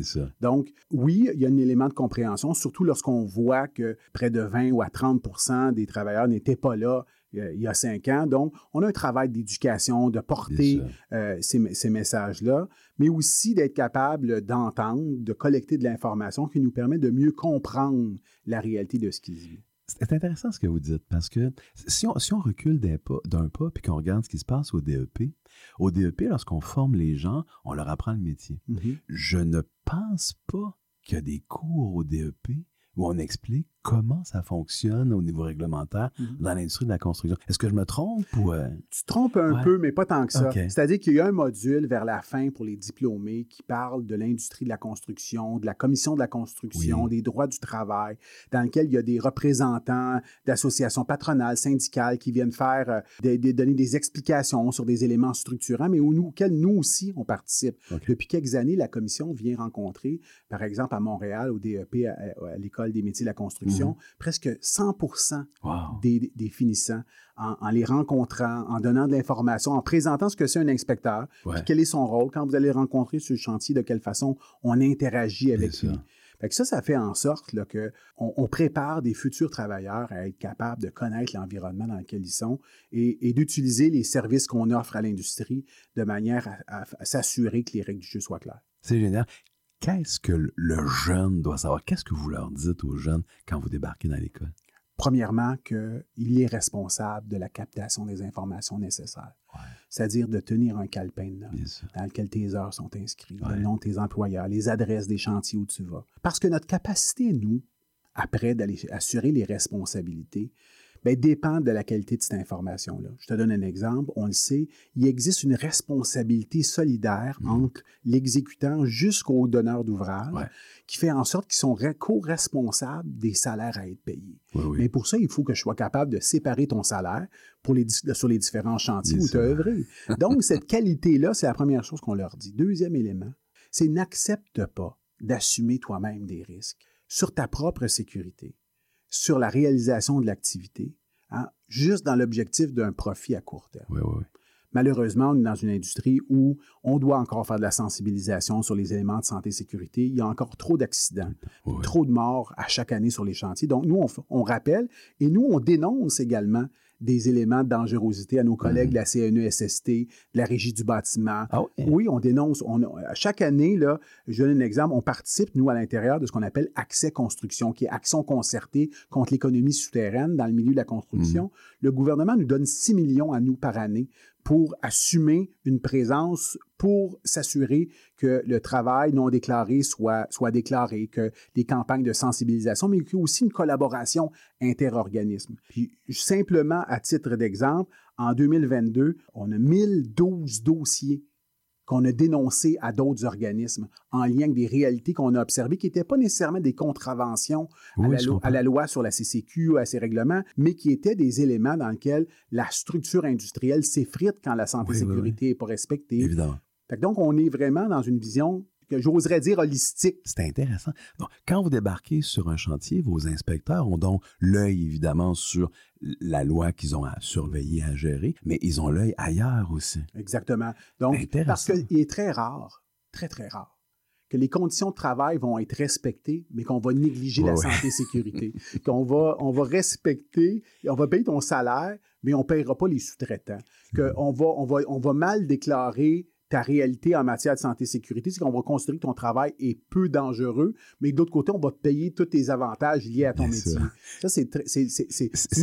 Donc, oui, il y a un élément de compréhension, surtout lorsqu'on voit que près de 20 ou à 30% des travailleurs n'étaient pas là il y a cinq ans. Donc, on a un travail d'éducation, de porter euh, ces, ces messages-là, mais aussi d'être capable d'entendre, de collecter de l'information qui nous permet de mieux comprendre la réalité de ce qui se vit. C'est intéressant ce que vous dites parce que si on, si on recule d'un pas, d'un pas puis qu'on regarde ce qui se passe au DEP, au DEP, lorsqu'on forme les gens, on leur apprend le métier. Mhm. Je ne pense pas qu'il y a des cours au DEP où on explique comment ça fonctionne au niveau réglementaire Mhm. dans l'industrie de la construction. Est-ce que je me trompe ou... euh, Tu te trompes un Ouais. peu, mais pas tant que ça. C'est-à-dire qu'il y a un module vers la fin pour les diplômés qui parle de l'industrie de la construction, de la commission de la construction, Oui. des droits du travail, dans lequel il y a des représentants d'associations patronales, syndicales qui viennent faire, euh, des- des- donner des explications sur des éléments structurants, mais où nous, auxquels nous aussi on participe. Depuis quelques années, la commission vient rencontrer, par exemple à Montréal, au DEP, à, à l'École des métiers de la construction, presque 100 wow. des, des finissants en, en les rencontrant, en donnant de l'information, en présentant ce que c'est un inspecteur, Ouais. puis quel est son rôle quand vous allez le rencontrer sur le chantier, de quelle façon on interagit avec lui. Fait que ça, ça fait en sorte que on, on prépare des futurs travailleurs à être capables de connaître l'environnement dans lequel ils sont et, et d'utiliser les services qu'on offre à l'industrie de manière à, à- à s'assurer que les règles du jeu soient claires. C'est génial. Qu'est-ce que le- jeune doit savoir? Qu'est-ce que vous leur dites aux jeunes quand vous débarquez dans l'école? Premièrement, qu'il est responsable de la captation des informations nécessaires. C'est-à-dire de tenir un calepin de notes dans lequel tes heures sont inscrites, le nom de tes employeurs, les adresses des chantiers où tu vas. Parce que notre capacité, nous, après d'aller assurer les responsabilités, ben, dépend de la qualité de cette information-là. Je te donne un exemple. On le sait, il existe une responsabilité solidaire Mmh. entre l'exécutant jusqu'au donneur d'ouvrage qui fait en sorte qu'ils sont re- co-responsables des salaires à être payés. Mais pour ça, il faut que je sois capable de séparer ton salaire pour les, di- sur les différents chantiers Bien où tu as œuvré. Donc, cette qualité-là, c'est la première chose qu'on leur dit. Deuxième élément, c'est n'accepte pas d'assumer toi-même des risques sur ta propre sécurité, sur la réalisation de l'activité, hein, juste dans l'objectif d'un profit à court terme. Oui, oui, oui. Malheureusement, on est dans une industrie où on doit encore faire de la sensibilisation sur les éléments de santé et sécurité. Il y a encore trop d'accidents, trop de morts à chaque année sur les chantiers. Donc, nous, on rappelle et nous, on dénonce également des éléments de dangerosité à nos collègues de la E CNESST, de la Régie du bâtiment. Oui, on dénonce. On, chaque année, là, je donne un exemple, on participe, nous, à l'intérieur de ce qu'on appelle Accès Construction, qui est action concertée contre l'économie souterraine dans le milieu de la construction. Le gouvernement nous donne 6 millions à nous par année pour assumer une présence, pour s'assurer que le travail non déclaré soit, soit déclaré, que les campagnes de sensibilisation, mais qu'il aussi une collaboration interorganismes. Puis, simplement, à titre d'exemple, en 2022, on a 1012 dossiers qu'on a dénoncés à d'autres organismes en lien avec des réalités qu'on a observées qui n'étaient pas nécessairement des contraventions à, la je lo- comprends. à la loi sur la CCQ, à ses règlements, mais qui étaient des éléments dans lesquels la structure industrielle s'effrite quand la santé et Oui, oui, sécurité n'est pas respectée. Évidemment. Donc, on est vraiment dans une vision que j'oserais dire holistique. C'est intéressant. Donc, quand vous débarquez sur un chantier, vos inspecteurs ont donc l'œil, évidemment, sur la loi qu'ils ont à surveiller, à gérer, mais ils ont l'œil ailleurs aussi. Exactement. Donc, parce qu'il est très rare, très, très rare, que les conditions de travail vont être respectées, mais qu'on va négliger la ouais. santé et sécurité. qu'on va, on va respecter, on va payer ton salaire, mais on ne payera pas les sous-traitants. Qu'on va, on va, on va mal déclarer ta réalité en matière de santé et sécurité, c'est qu'on va considérer que ton travail est peu dangereux, mais d'autre côté, on va te payer tous tes avantages liés à ton Bien métier. sûr. Ça, c'est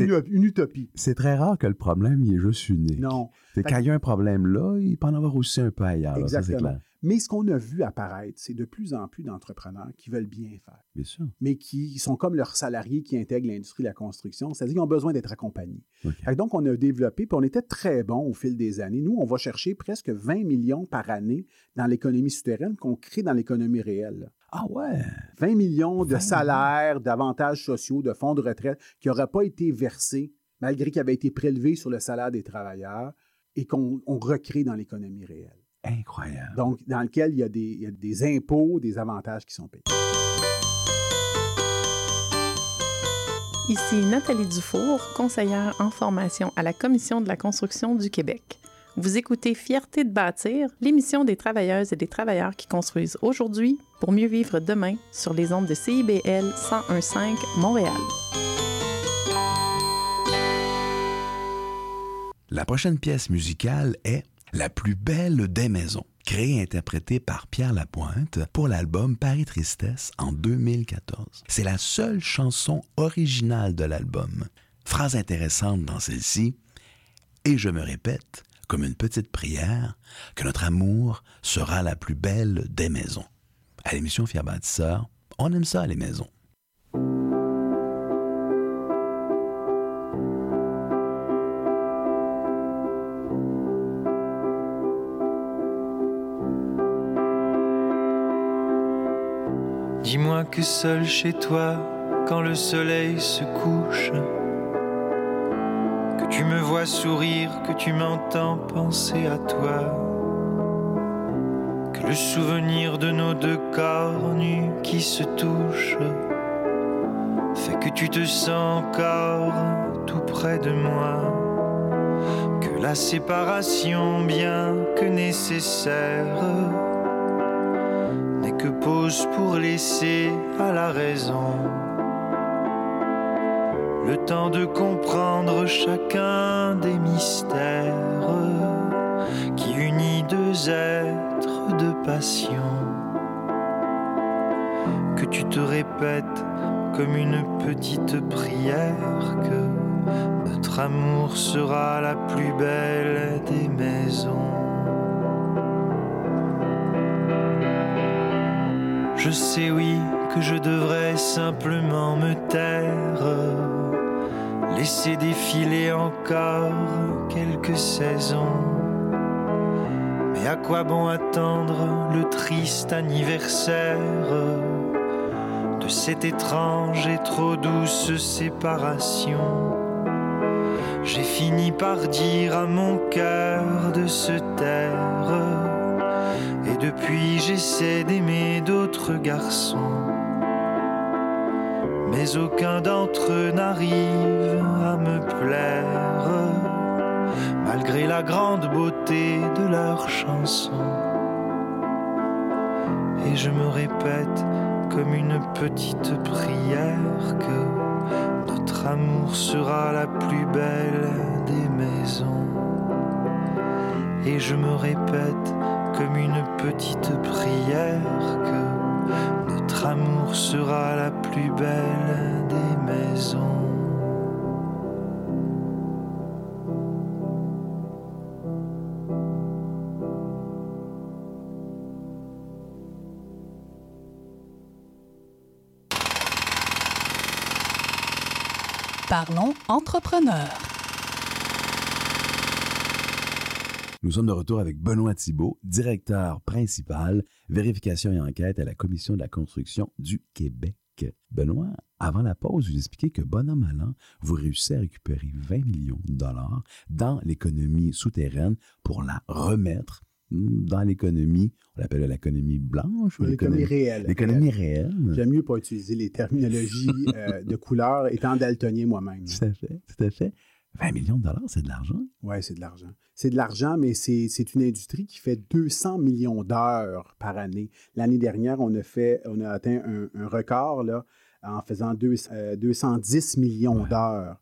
une, une utopie. C'est très rare que le problème il est juste unique. Non. Quand il y a un problème là, il peut en avoir aussi un peu ailleurs. là, ça, c'est Exactement. clair. Mais ce qu'on a vu apparaître, c'est de plus en plus d'entrepreneurs qui veulent bien faire, Bien sûr. mais qui sont comme leurs salariés qui intègrent l'industrie de la construction, c'est-à-dire qu'ils ont besoin d'être accompagnés. Donc, on a développé, puis on était très bon au fil des années. Nous, on va chercher presque 20 millions par année dans l'économie souterraine qu'on crée dans l'économie réelle. Ah ouais? 20 millions de salaires, d'avantages sociaux, de fonds de retraite qui n'auraient pas été versés, malgré qu'ils avaient été prélevés sur le salaire des travailleurs et qu'on on recrée dans l'économie réelle. Incroyable. Donc, dans lequel il y, a des, il y a des impôts, des avantages qui sont payés. Ici Nathalie Dufour, conseillère en formation à la Commission de la construction du Québec. Vous écoutez Fierté de bâtir, l'émission des travailleuses et des travailleurs qui construisent aujourd'hui pour mieux vivre demain sur les ondes de CIBL 1015 Montréal. La prochaine pièce musicale est La plus belle des maisons, créée et interprétée par Pierre Lapointe pour l'album Paris Tristesse en 2014. C'est la seule chanson originale de l'album. Phrase intéressante dans celle-ci, et je me répète, comme une petite prière, que notre amour sera la plus belle des maisons. À l'émission Fier Bâtisseur, on aime ça les maisons. Que seul chez toi, quand le soleil se couche, que tu me vois sourire, que tu m'entends penser à toi, que le souvenir de nos deux corps qui se touchent fait que tu te sens encore tout près de moi, que la séparation, bien que nécessaire, n'est que pause pour laisser à la raison le temps de comprendre chacun des mystères qui unit deux êtres de passion. Que tu te répètes comme une petite prière que notre amour sera la plus belle des maisons. Je sais oui que je devrais simplement me taire, laisser défiler encore quelques saisons. Mais à quoi bon attendre le triste anniversaire de cette étrange et trop douce séparation? J'ai fini par dire à mon cœur de se taire. Depuis j'essaie d'aimer d'autres garçons. Mais aucun d'entre eux n'arrive à me plaire, malgré la grande beauté de leurs chansons. Et je me répète comme une petite prière que notre amour sera la plus belle des maisons. Et je me répète comme une petite prière que notre amour sera la plus belle des maisons. Parlons entrepreneur. Nous sommes de retour avec Benoît Thibault, directeur principal, vérification et enquête à la Commission de la construction du Québec. Benoît, avant la pause, vous expliquez que bonhomme à l'an, vous réussissez à récupérer 20 millions de dollars dans l'économie souterraine pour la remettre hmm, dans l'économie, on l'appelle l'économie blanche ou L'économie réelle. L'économie réelle? J'aime mieux pas utiliser les terminologies euh, de couleur, étant daltonien moi-même. Tout à fait, tout à fait. 20 millions de dollars, c'est de l'argent. Oui, c'est de l'argent. C'est de l'argent, mais c'est une industrie qui fait 200 millions d'heures par année. L'année dernière, on a, fait, on a atteint un, un record là, en faisant deux- euh, 210 millions d'heures.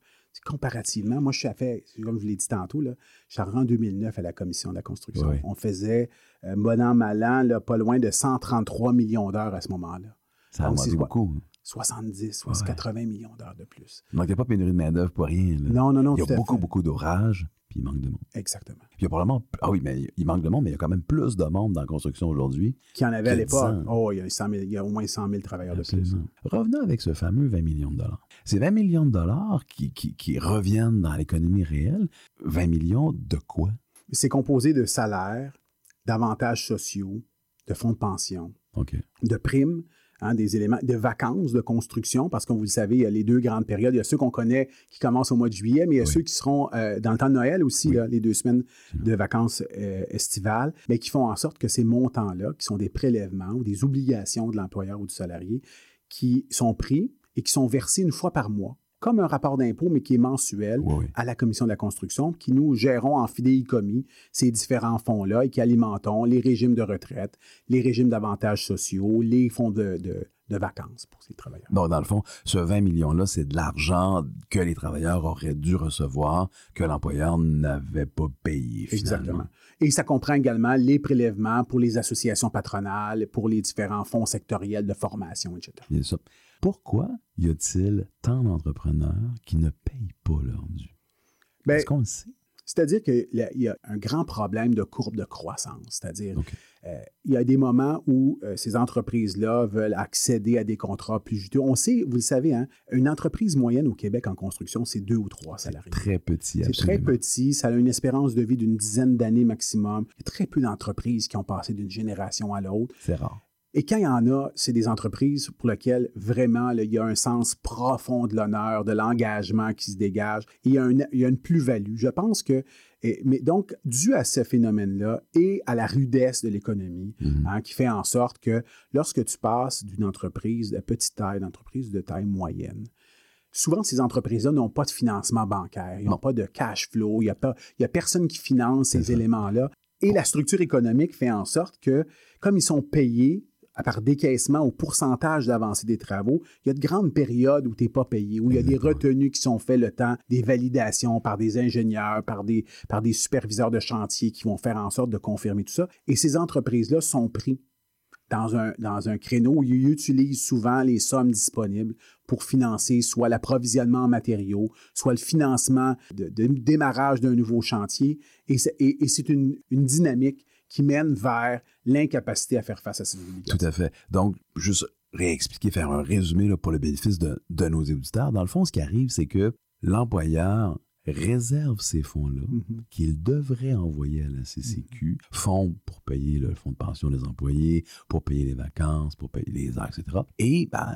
Comparativement, moi, je suis à fait, comme je vous l'ai dit tantôt, là, je suis arrivé en 2009 à la Commission de la construction. Ouais. On faisait, euh, bon an, mal an, là, pas loin de 133 millions d'heures à ce moment-là. Ça a beaucoup. 70, soit Ouais. 80 millions d'heures de plus. Donc, il n'y a pas pénurie de main-d'œuvre pour rien. là. Non, non, non, Il y a beaucoup, fait. beaucoup d'ouvrages, puis il manque de monde. Exactement. Puis il y a probablement. Ah oui, mais il manque de monde, mais il y a quand même plus de monde dans la construction aujourd'hui. Qu'il y en avait à que l'époque. 10 ans. Oh, il y, a 100 000 il y a au moins 100 000 travailleurs de plus. Revenons avec ce fameux 20 millions de dollars. Ces 20 millions de dollars qui, qui, qui reviennent dans l'économie réelle, 20 millions de quoi? C'est composé de salaires, d'avantages sociaux, de fonds de pension, de primes, hein, des éléments, de vacances de construction, parce que vous le savez, il y a les deux grandes périodes. Il y a ceux qu'on connaît qui commencent au mois de juillet, mais il y a ceux qui seront euh, dans le temps de Noël aussi, là, les deux semaines de vacances euh, estivales, mais qui font en sorte que ces montants-là, qui sont des prélèvements ou des obligations de l'employeur ou du salarié, qui sont pris et qui sont versés une fois par mois, comme un rapport d'impôt, mais qui est mensuel à la Commission de la construction, qui nous gérons en fidéicommis ces différents fonds-là et qui alimentons les régimes de retraite, les régimes d'avantages sociaux, les fonds de, de- de vacances pour ces travailleurs. Donc, dans le fond, ce 20 millions-là, c'est de l'argent que les travailleurs auraient dû recevoir, que l'employeur n'avait pas payé, finalement. Exactement. Et ça comprend également les prélèvements pour les associations patronales, pour les différents fonds sectoriels de formation, etc. Bien sûr. Pourquoi y a-t-il tant d'entrepreneurs qui ne payent pas leur dû? Ben, Est-ce qu'on le sait? C'est-à-dire qu'il y a- un grand problème de courbe de croissance. C'est-à-dire, euh, il y a des moments où euh, ces entreprises-là veulent accéder à des contrats plus juteux. On sait, vous le savez, hein, une entreprise moyenne au Québec en construction, c'est deux ou trois salariés. Très petit, C'est très petit, ça a une espérance de vie d'une dizaine d'années maximum. Il y a très peu d'entreprises qui ont passé d'une génération à l'autre. C'est rare. Et quand il y en a, c'est des entreprises pour lesquelles vraiment là, il y a un sens profond de l'honneur, de l'engagement qui se dégage. Et il y a, une- il y a une plus-value. Je pense que, et- mais donc, dû à ce phénomène-là et à la rudesse de l'économie, hein, qui fait en sorte que lorsque tu passes d'une entreprise de petite taille, d'entreprise de taille moyenne, souvent ces entreprises-là n'ont pas de financement bancaire, ils n'ont pas de cash flow, il n'y a, pas- il y a personne qui finance ces éléments-là. Et la structure économique fait en sorte que, comme ils sont payés par décaissement au pourcentage d'avancée des travaux, il y a de grandes périodes où tu n'es pas payé, où il y a des retenues qui sont faites le temps des validations par des ingénieurs, par des, par des superviseurs de chantier qui vont faire en sorte de confirmer tout ça. Et ces entreprises-là sont pris dans un, dans un créneau où ils utilisent souvent les sommes disponibles pour financer soit l'approvisionnement en matériaux, soit le financement de, de démarrage d'un nouveau chantier. Et c'est, et, et c'est une, une dynamique qui mène vers l'incapacité à faire face à ces obligations. Tout à fait. Donc, juste réexpliquer, faire un résumé pour le bénéfice de, de nos auditeurs. Dans le fond, ce qui arrive, c'est que l'employeur réserve ces fonds-là Mhm. qu'il devrait envoyer à la CCQ, fonds pour payer le fonds de pension des employés, pour payer les vacances, pour payer les heures, etc. Et ben,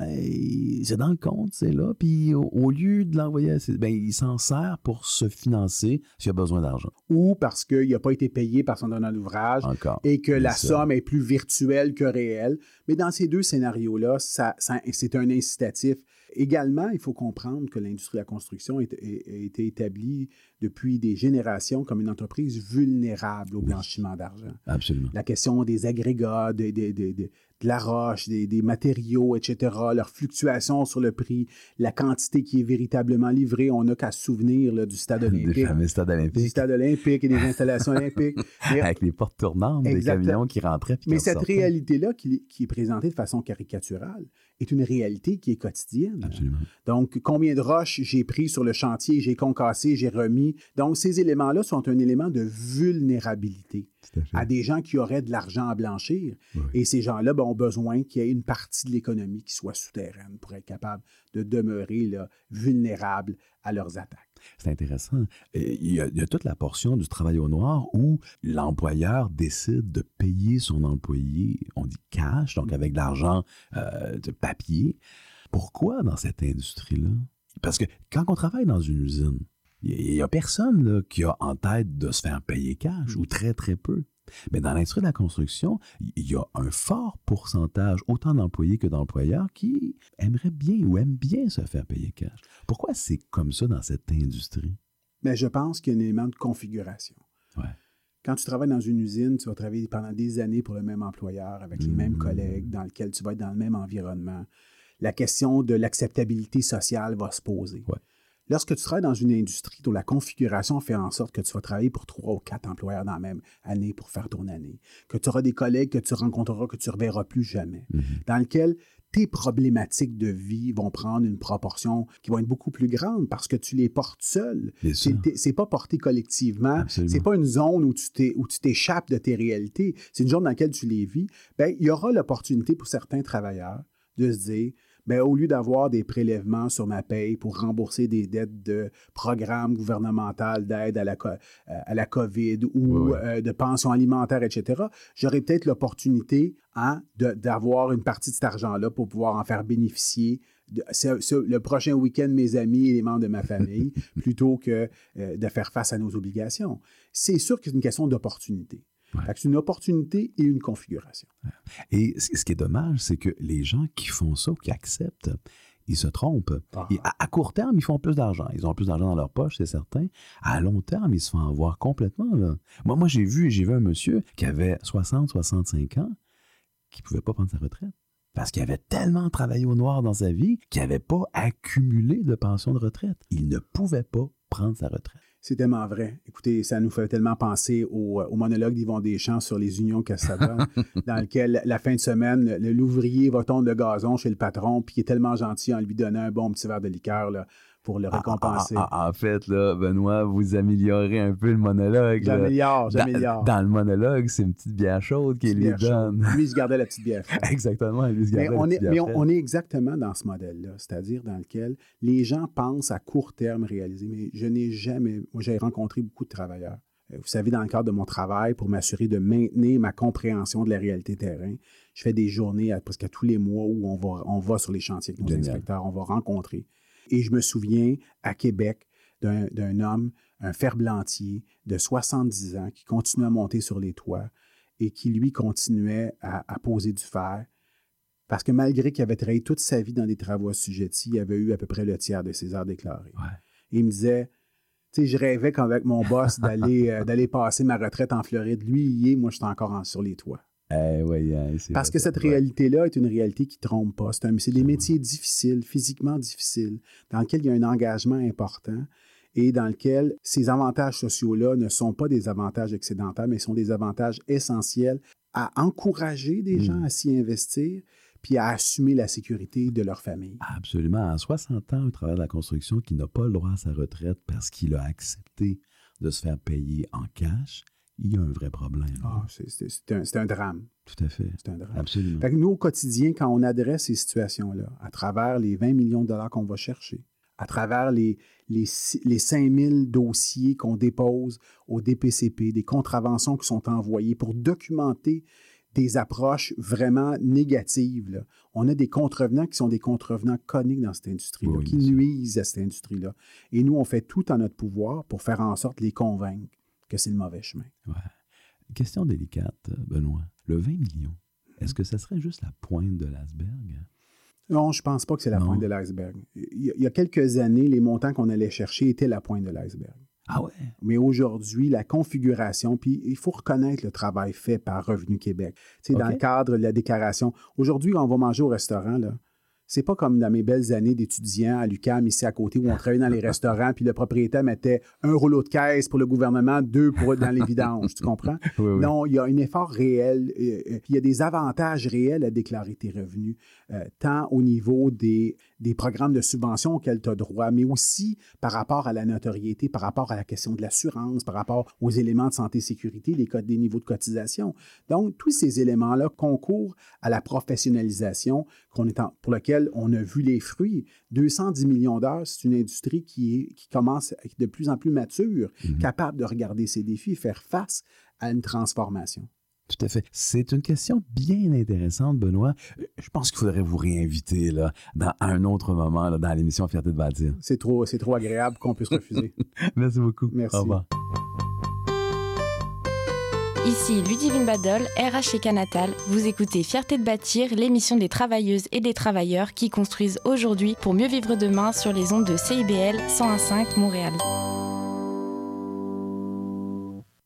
c'est dans le compte, c'est là, puis au, au lieu de l'envoyer à la CCQ, ben, il s'en sert pour se financer s'il a besoin d'argent. Ou parce qu'il n'a pas été payé par son donneur d'ouvrage Encore. et que la ça. somme est plus virtuelle que réelle. Mais dans ces deux scénarios-là, ça, ça- c'est un incitatif. Également, il faut comprendre que l'industrie de la construction a été établie depuis des générations comme une entreprise vulnérable au blanchiment d'argent. Absolument. La question des agrégats, des- des- des- des- de la roche, des, des matériaux, etc., leur fluctuation sur le prix, la quantité qui est véritablement livrée. On n'a qu'à se souvenir là, du stade Des olympique. fameux stades Du olympiques. stade olympique et des installations olympiques. Avec les portes tournantes, des camions qui rentraient. puis mais cette réalité-là qui, qui est présentée de façon caricaturale est une réalité qui est quotidienne. Absolument. Donc, combien de roches j'ai pris sur le chantier, j'ai concassé, j'ai remis. Donc, ces éléments-là sont un élément de vulnérabilité à, des gens qui auraient de l'argent à blanchir. Et ces gens-là ben, ont besoin qu'il y ait une partie de l'économie qui soit souterraine pour être capable de demeurer là, vulnérable à leurs attaques. C'est intéressant. Il y, a, il y a toute la portion du travail au noir où l'employeur décide de payer son employé, on dit cash, donc avec de l'argent euh, de papier. Pourquoi dans cette industrie-là? Parce que quand on travaille dans une usine, il n'y a personne là, qui a en tête de se faire payer cash, ou très, très peu. Mais dans l'industrie de la construction, il y a un fort pourcentage, autant d'employés que d'employeurs, qui aimeraient bien ou aiment bien se faire payer cash. Pourquoi c'est comme ça dans cette industrie? Mais je pense qu'il y a un élément de configuration. Ouais. Quand tu travailles dans une usine, tu vas travailler pendant des années pour le même employeur, avec les Mmh. mêmes collègues, dans lequel tu vas être dans le même environnement. La question de l'acceptabilité sociale va se poser. Lorsque tu travailles dans une industrie dont la configuration fait en sorte que tu vas travailler pour trois ou quatre employeurs dans la même année pour faire ton année, que tu auras des collègues que tu rencontreras que tu ne reverras plus jamais, Mmh. dans lequel tes problématiques de vie vont prendre une proportion qui va être beaucoup plus grande parce que tu les portes seul. Bien. C'est pas porté collectivement. C'est pas une zone où tu t'échappes de tes réalités. C'est une zone dans laquelle tu les vis. Ben, il y aura l'opportunité pour certains travailleurs de se dire, ben, au lieu d'avoir des prélèvements sur ma paye pour rembourser des dettes de programmes gouvernementaux d'aide à la, euh, à la COVID ou euh, de pension alimentaire, etc., j'aurais peut-être l'opportunité hein, d'avoir une partie de cet argent-là pour pouvoir en faire bénéficier de- ce- ce- le prochain week-end mes amis et les membres de ma famille plutôt que euh, de faire face à nos obligations. C'est sûr que c'est une question d'opportunité. C'est une opportunité et une configuration. Et ce qui est dommage, c'est que les gens qui font ça, qui acceptent, ils se trompent. Et à, à court terme, ils font plus d'argent. Ils ont plus d'argent dans leur poche, c'est certain. À long terme, ils se font avoir complètement. là. Moi, moi j'ai vu, j'ai vu un monsieur qui avait 60, 65 ans, qui ne pouvait pas prendre sa retraite. Parce qu'il avait tellement travaillé au noir dans sa vie qu'il n'avait pas accumulé de pension de retraite. Il ne pouvait pas prendre sa retraite. C'est tellement vrai. Écoutez, ça nous fait tellement penser au, au monologue d'Yvon Deschamps sur les unions que ça donne, dans lequel, la fin de semaine, l'ouvrier va tondre le gazon chez le patron, puis il est tellement gentil en lui donnant un bon petit verre de liqueur là, pour le récompenser. Ah, ah, en fait, là, Benoît, vous améliorez un peu le monologue. J'améliore, Dans- j'améliore. Dans, le monologue, c'est une petite bière chaude qu'il lui donne. Lui, il se gardait la petite bière. froide. Exactement, lui, il se Mais, gardait la on petite est, bière mais on, est exactement dans ce modèle-là, c'est-à-dire dans lequel les gens pensent à court terme réaliser. Mais je n'ai jamais. Moi, j'ai rencontré beaucoup de travailleurs. Euh, Vous savez, dans le cadre de mon travail, pour m'assurer de maintenir ma compréhension de la réalité terrain, je fais des journées à, presque à tous les mois où on va, on va sur les chantiers avec nos Génial. inspecteurs, on va rencontrer. Et je me souviens à Québec d'un homme, un ferblantier de 70 ans qui continuait à monter sur les toits et qui, lui, continuait à, à poser du fer. Parce que malgré qu'il avait travaillé toute sa vie dans des travaux assujettis, il avait eu à peu près le tiers de ses heures déclarées. Et il me disait, tu sais, je rêvais qu'avec mon boss d'aller euh, d'aller passer ma retraite en Floride. Lui, il y est, moi, je suis encore en- sur les toits. Eh oui, Parce vrai, que cette réalité-là est une réalité qui ne trompe pas. C'est un- c'est des métiers difficiles, physiquement difficiles, dans lesquels il y a un engagement important. et dans lequel ces avantages sociaux-là ne sont pas des avantages excédentaires, mais sont des avantages essentiels à encourager des gens à s'y investir puis à assumer la sécurité de leur famille. Absolument. À 60 ans, un travailleur de la construction qui n'a pas le droit à sa retraite parce qu'il a accepté de se faire payer en cash, il y a un vrai problème. Ah, c'est un, un, drame. Tout à fait. C'est un drame. Absolument. Fait que nous, au quotidien, quand on adresse ces situations-là, à travers les 20 millions de dollars qu'on va chercher, à travers les, les, les 5000 dossiers qu'on dépose au DPCP, des contraventions qui sont envoyées pour documenter des approches vraiment négatives. Là. On a des contrevenants qui sont des contrevenants coniques dans cette industrie-là, qui nuisent à cette industrie-là. Et nous, on fait tout en notre pouvoir pour faire en sorte de les convaincre que c'est le mauvais chemin. Ouais. Question délicate, Benoît. Le 20 millions, est-ce que ça serait juste la pointe de l'iceberg? Non, je ne pense pas que c'est la pointe de l'iceberg. Il y a quelques années, les montants qu'on allait chercher étaient la pointe de l'iceberg. Ah ouais? Mais aujourd'hui, la configuration, puis il faut reconnaître le travail fait par Revenu Québec. Sais, Dans le cadre de la déclaration. Aujourd'hui, on va manger au restaurant, là, c'est pas comme dans mes belles années d'étudiant à l'UCAM ici à côté où on travaillait dans les restaurants puis le propriétaire mettait un rouleau de caisse pour le gouvernement, deux pour dans les vidanges, tu comprends? Non, il y a un effort réel, euh, euh, il y a des avantages réels à déclarer tes revenus, euh, tant au niveau des, des programmes de subvention auxquels tu as droit, mais aussi par rapport à la notoriété, par rapport à la question de l'assurance, par rapport aux éléments de santé et sécurité, les codes des niveaux de cotisation. Donc, tous ces éléments-là concourent à la professionnalisation qu'on est pour laquelle on a vu les fruits. 210 millions d'heures, c'est une industrie qui, est, qui commence à être de plus en plus mature, Mhm. capable de regarder ses défis, faire face à une transformation. Tout à fait. C'est une question bien intéressante, Benoît. Je pense qu'il faudrait vous réinviter là, dans, à un autre moment là, dans l'émission Fierté de bâtir. C'est trop, c'est trop agréable qu'on puisse refuser. Merci beaucoup. Merci. Au revoir. Ici Ludivine Badol, Canatal. Vous écoutez Fierté de bâtir, l'émission des travailleuses et des travailleurs qui construisent aujourd'hui pour mieux vivre demain sur les ondes de CIBL 101.5 Montréal.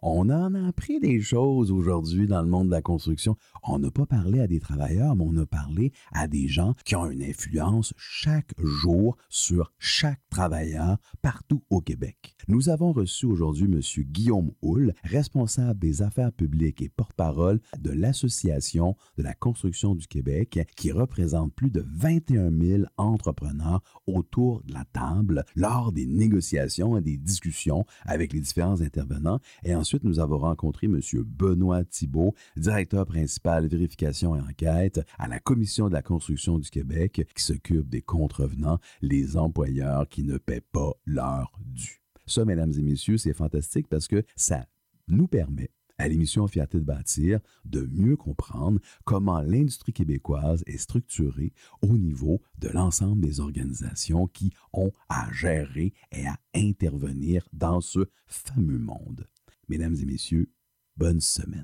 On en a appris des choses aujourd'hui dans le monde de la construction. On n'a pas parlé à des travailleurs, mais on a parlé à des gens qui ont une influence chaque jour sur chaque travailleur partout au Québec. Nous avons reçu aujourd'hui M. Guillaume Houle, responsable des affaires publiques et porte-parole de l'Association de la construction du Québec, qui représente plus de 21 000 entrepreneurs autour de la table lors des négociations et des discussions avec les différents intervenants. Et nous avons rencontré M. Benoît Thibault, directeur principal vérification et enquête à la Commission de la construction du Québec, qui s'occupe des contrevenants, les employeurs qui ne paient pas leur dû. Ça, mesdames et messieurs, c'est fantastique parce que ça nous permet à l'émission Fierté de bâtir de mieux comprendre comment l'industrie québécoise est structurée au niveau de l'ensemble des organisations qui ont à gérer et à intervenir dans ce fameux monde. Mesdames et messieurs, bonne semaine.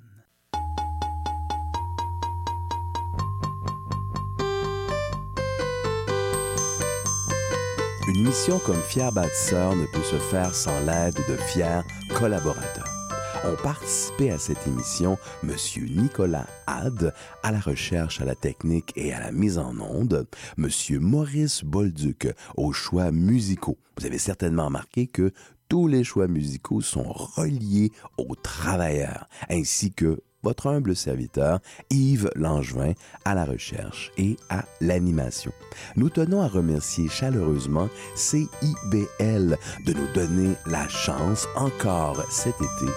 Une mission comme Fier bâtisseur ne peut se faire sans l'aide de fiers collaborateurs. Ont participé à cette émission M. Nicolas Had à la recherche, à la technique et à la mise en onde, M. Maurice Bolduc aux choix musicaux. Vous avez certainement remarqué que tous les choix musicaux sont reliés aux travailleurs, ainsi que votre humble serviteur Yves Langevin à la recherche et à l'animation. Nous tenons à remercier chaleureusement CIBL de nous donner la chance encore cet été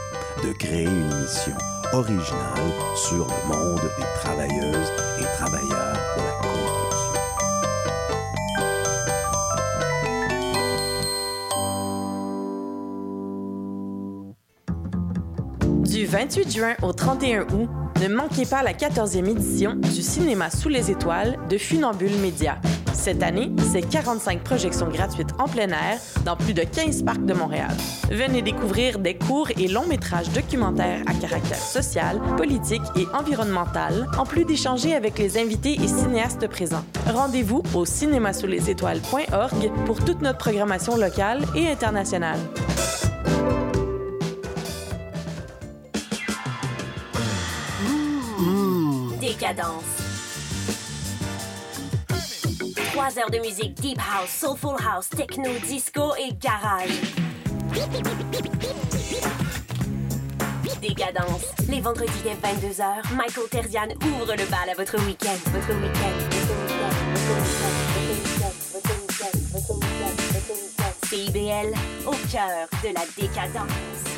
de créer une émission originale sur le monde des travailleuses Du 28 juin au 31 août, ne manquez pas la 14e édition du Cinéma sous les étoiles de Funambule Média. Cette année, c'est 45 projections gratuites en plein air dans plus de 15 parcs de Montréal. Venez découvrir des courts et longs métrages documentaires à caractère social, politique et environnemental, en plus d'échanger avec les invités et cinéastes présents. Rendez-vous au cinémasoulesétoiles.org pour toute notre programmation locale et internationale. Décadence. Trois heures de musique deep house, soulful house, techno, disco et garage. Décadence. Les vendredis dès 22h, Michael Terzian ouvre le bal à votre week-end. Votre week-end. CIBL, au cœur de la décadence.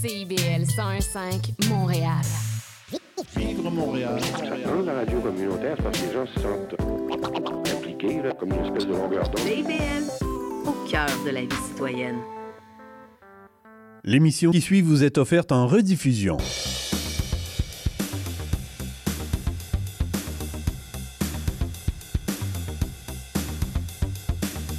CIBL 101.5 Montréal. Vivre Montréal. Dans la radio communautaire, parce que les gens se sentent impliqués, là, comme une espèce de longueur d'onde. CIBL, au cœur de la vie citoyenne. L'émission qui suit vous est offerte en rediffusion.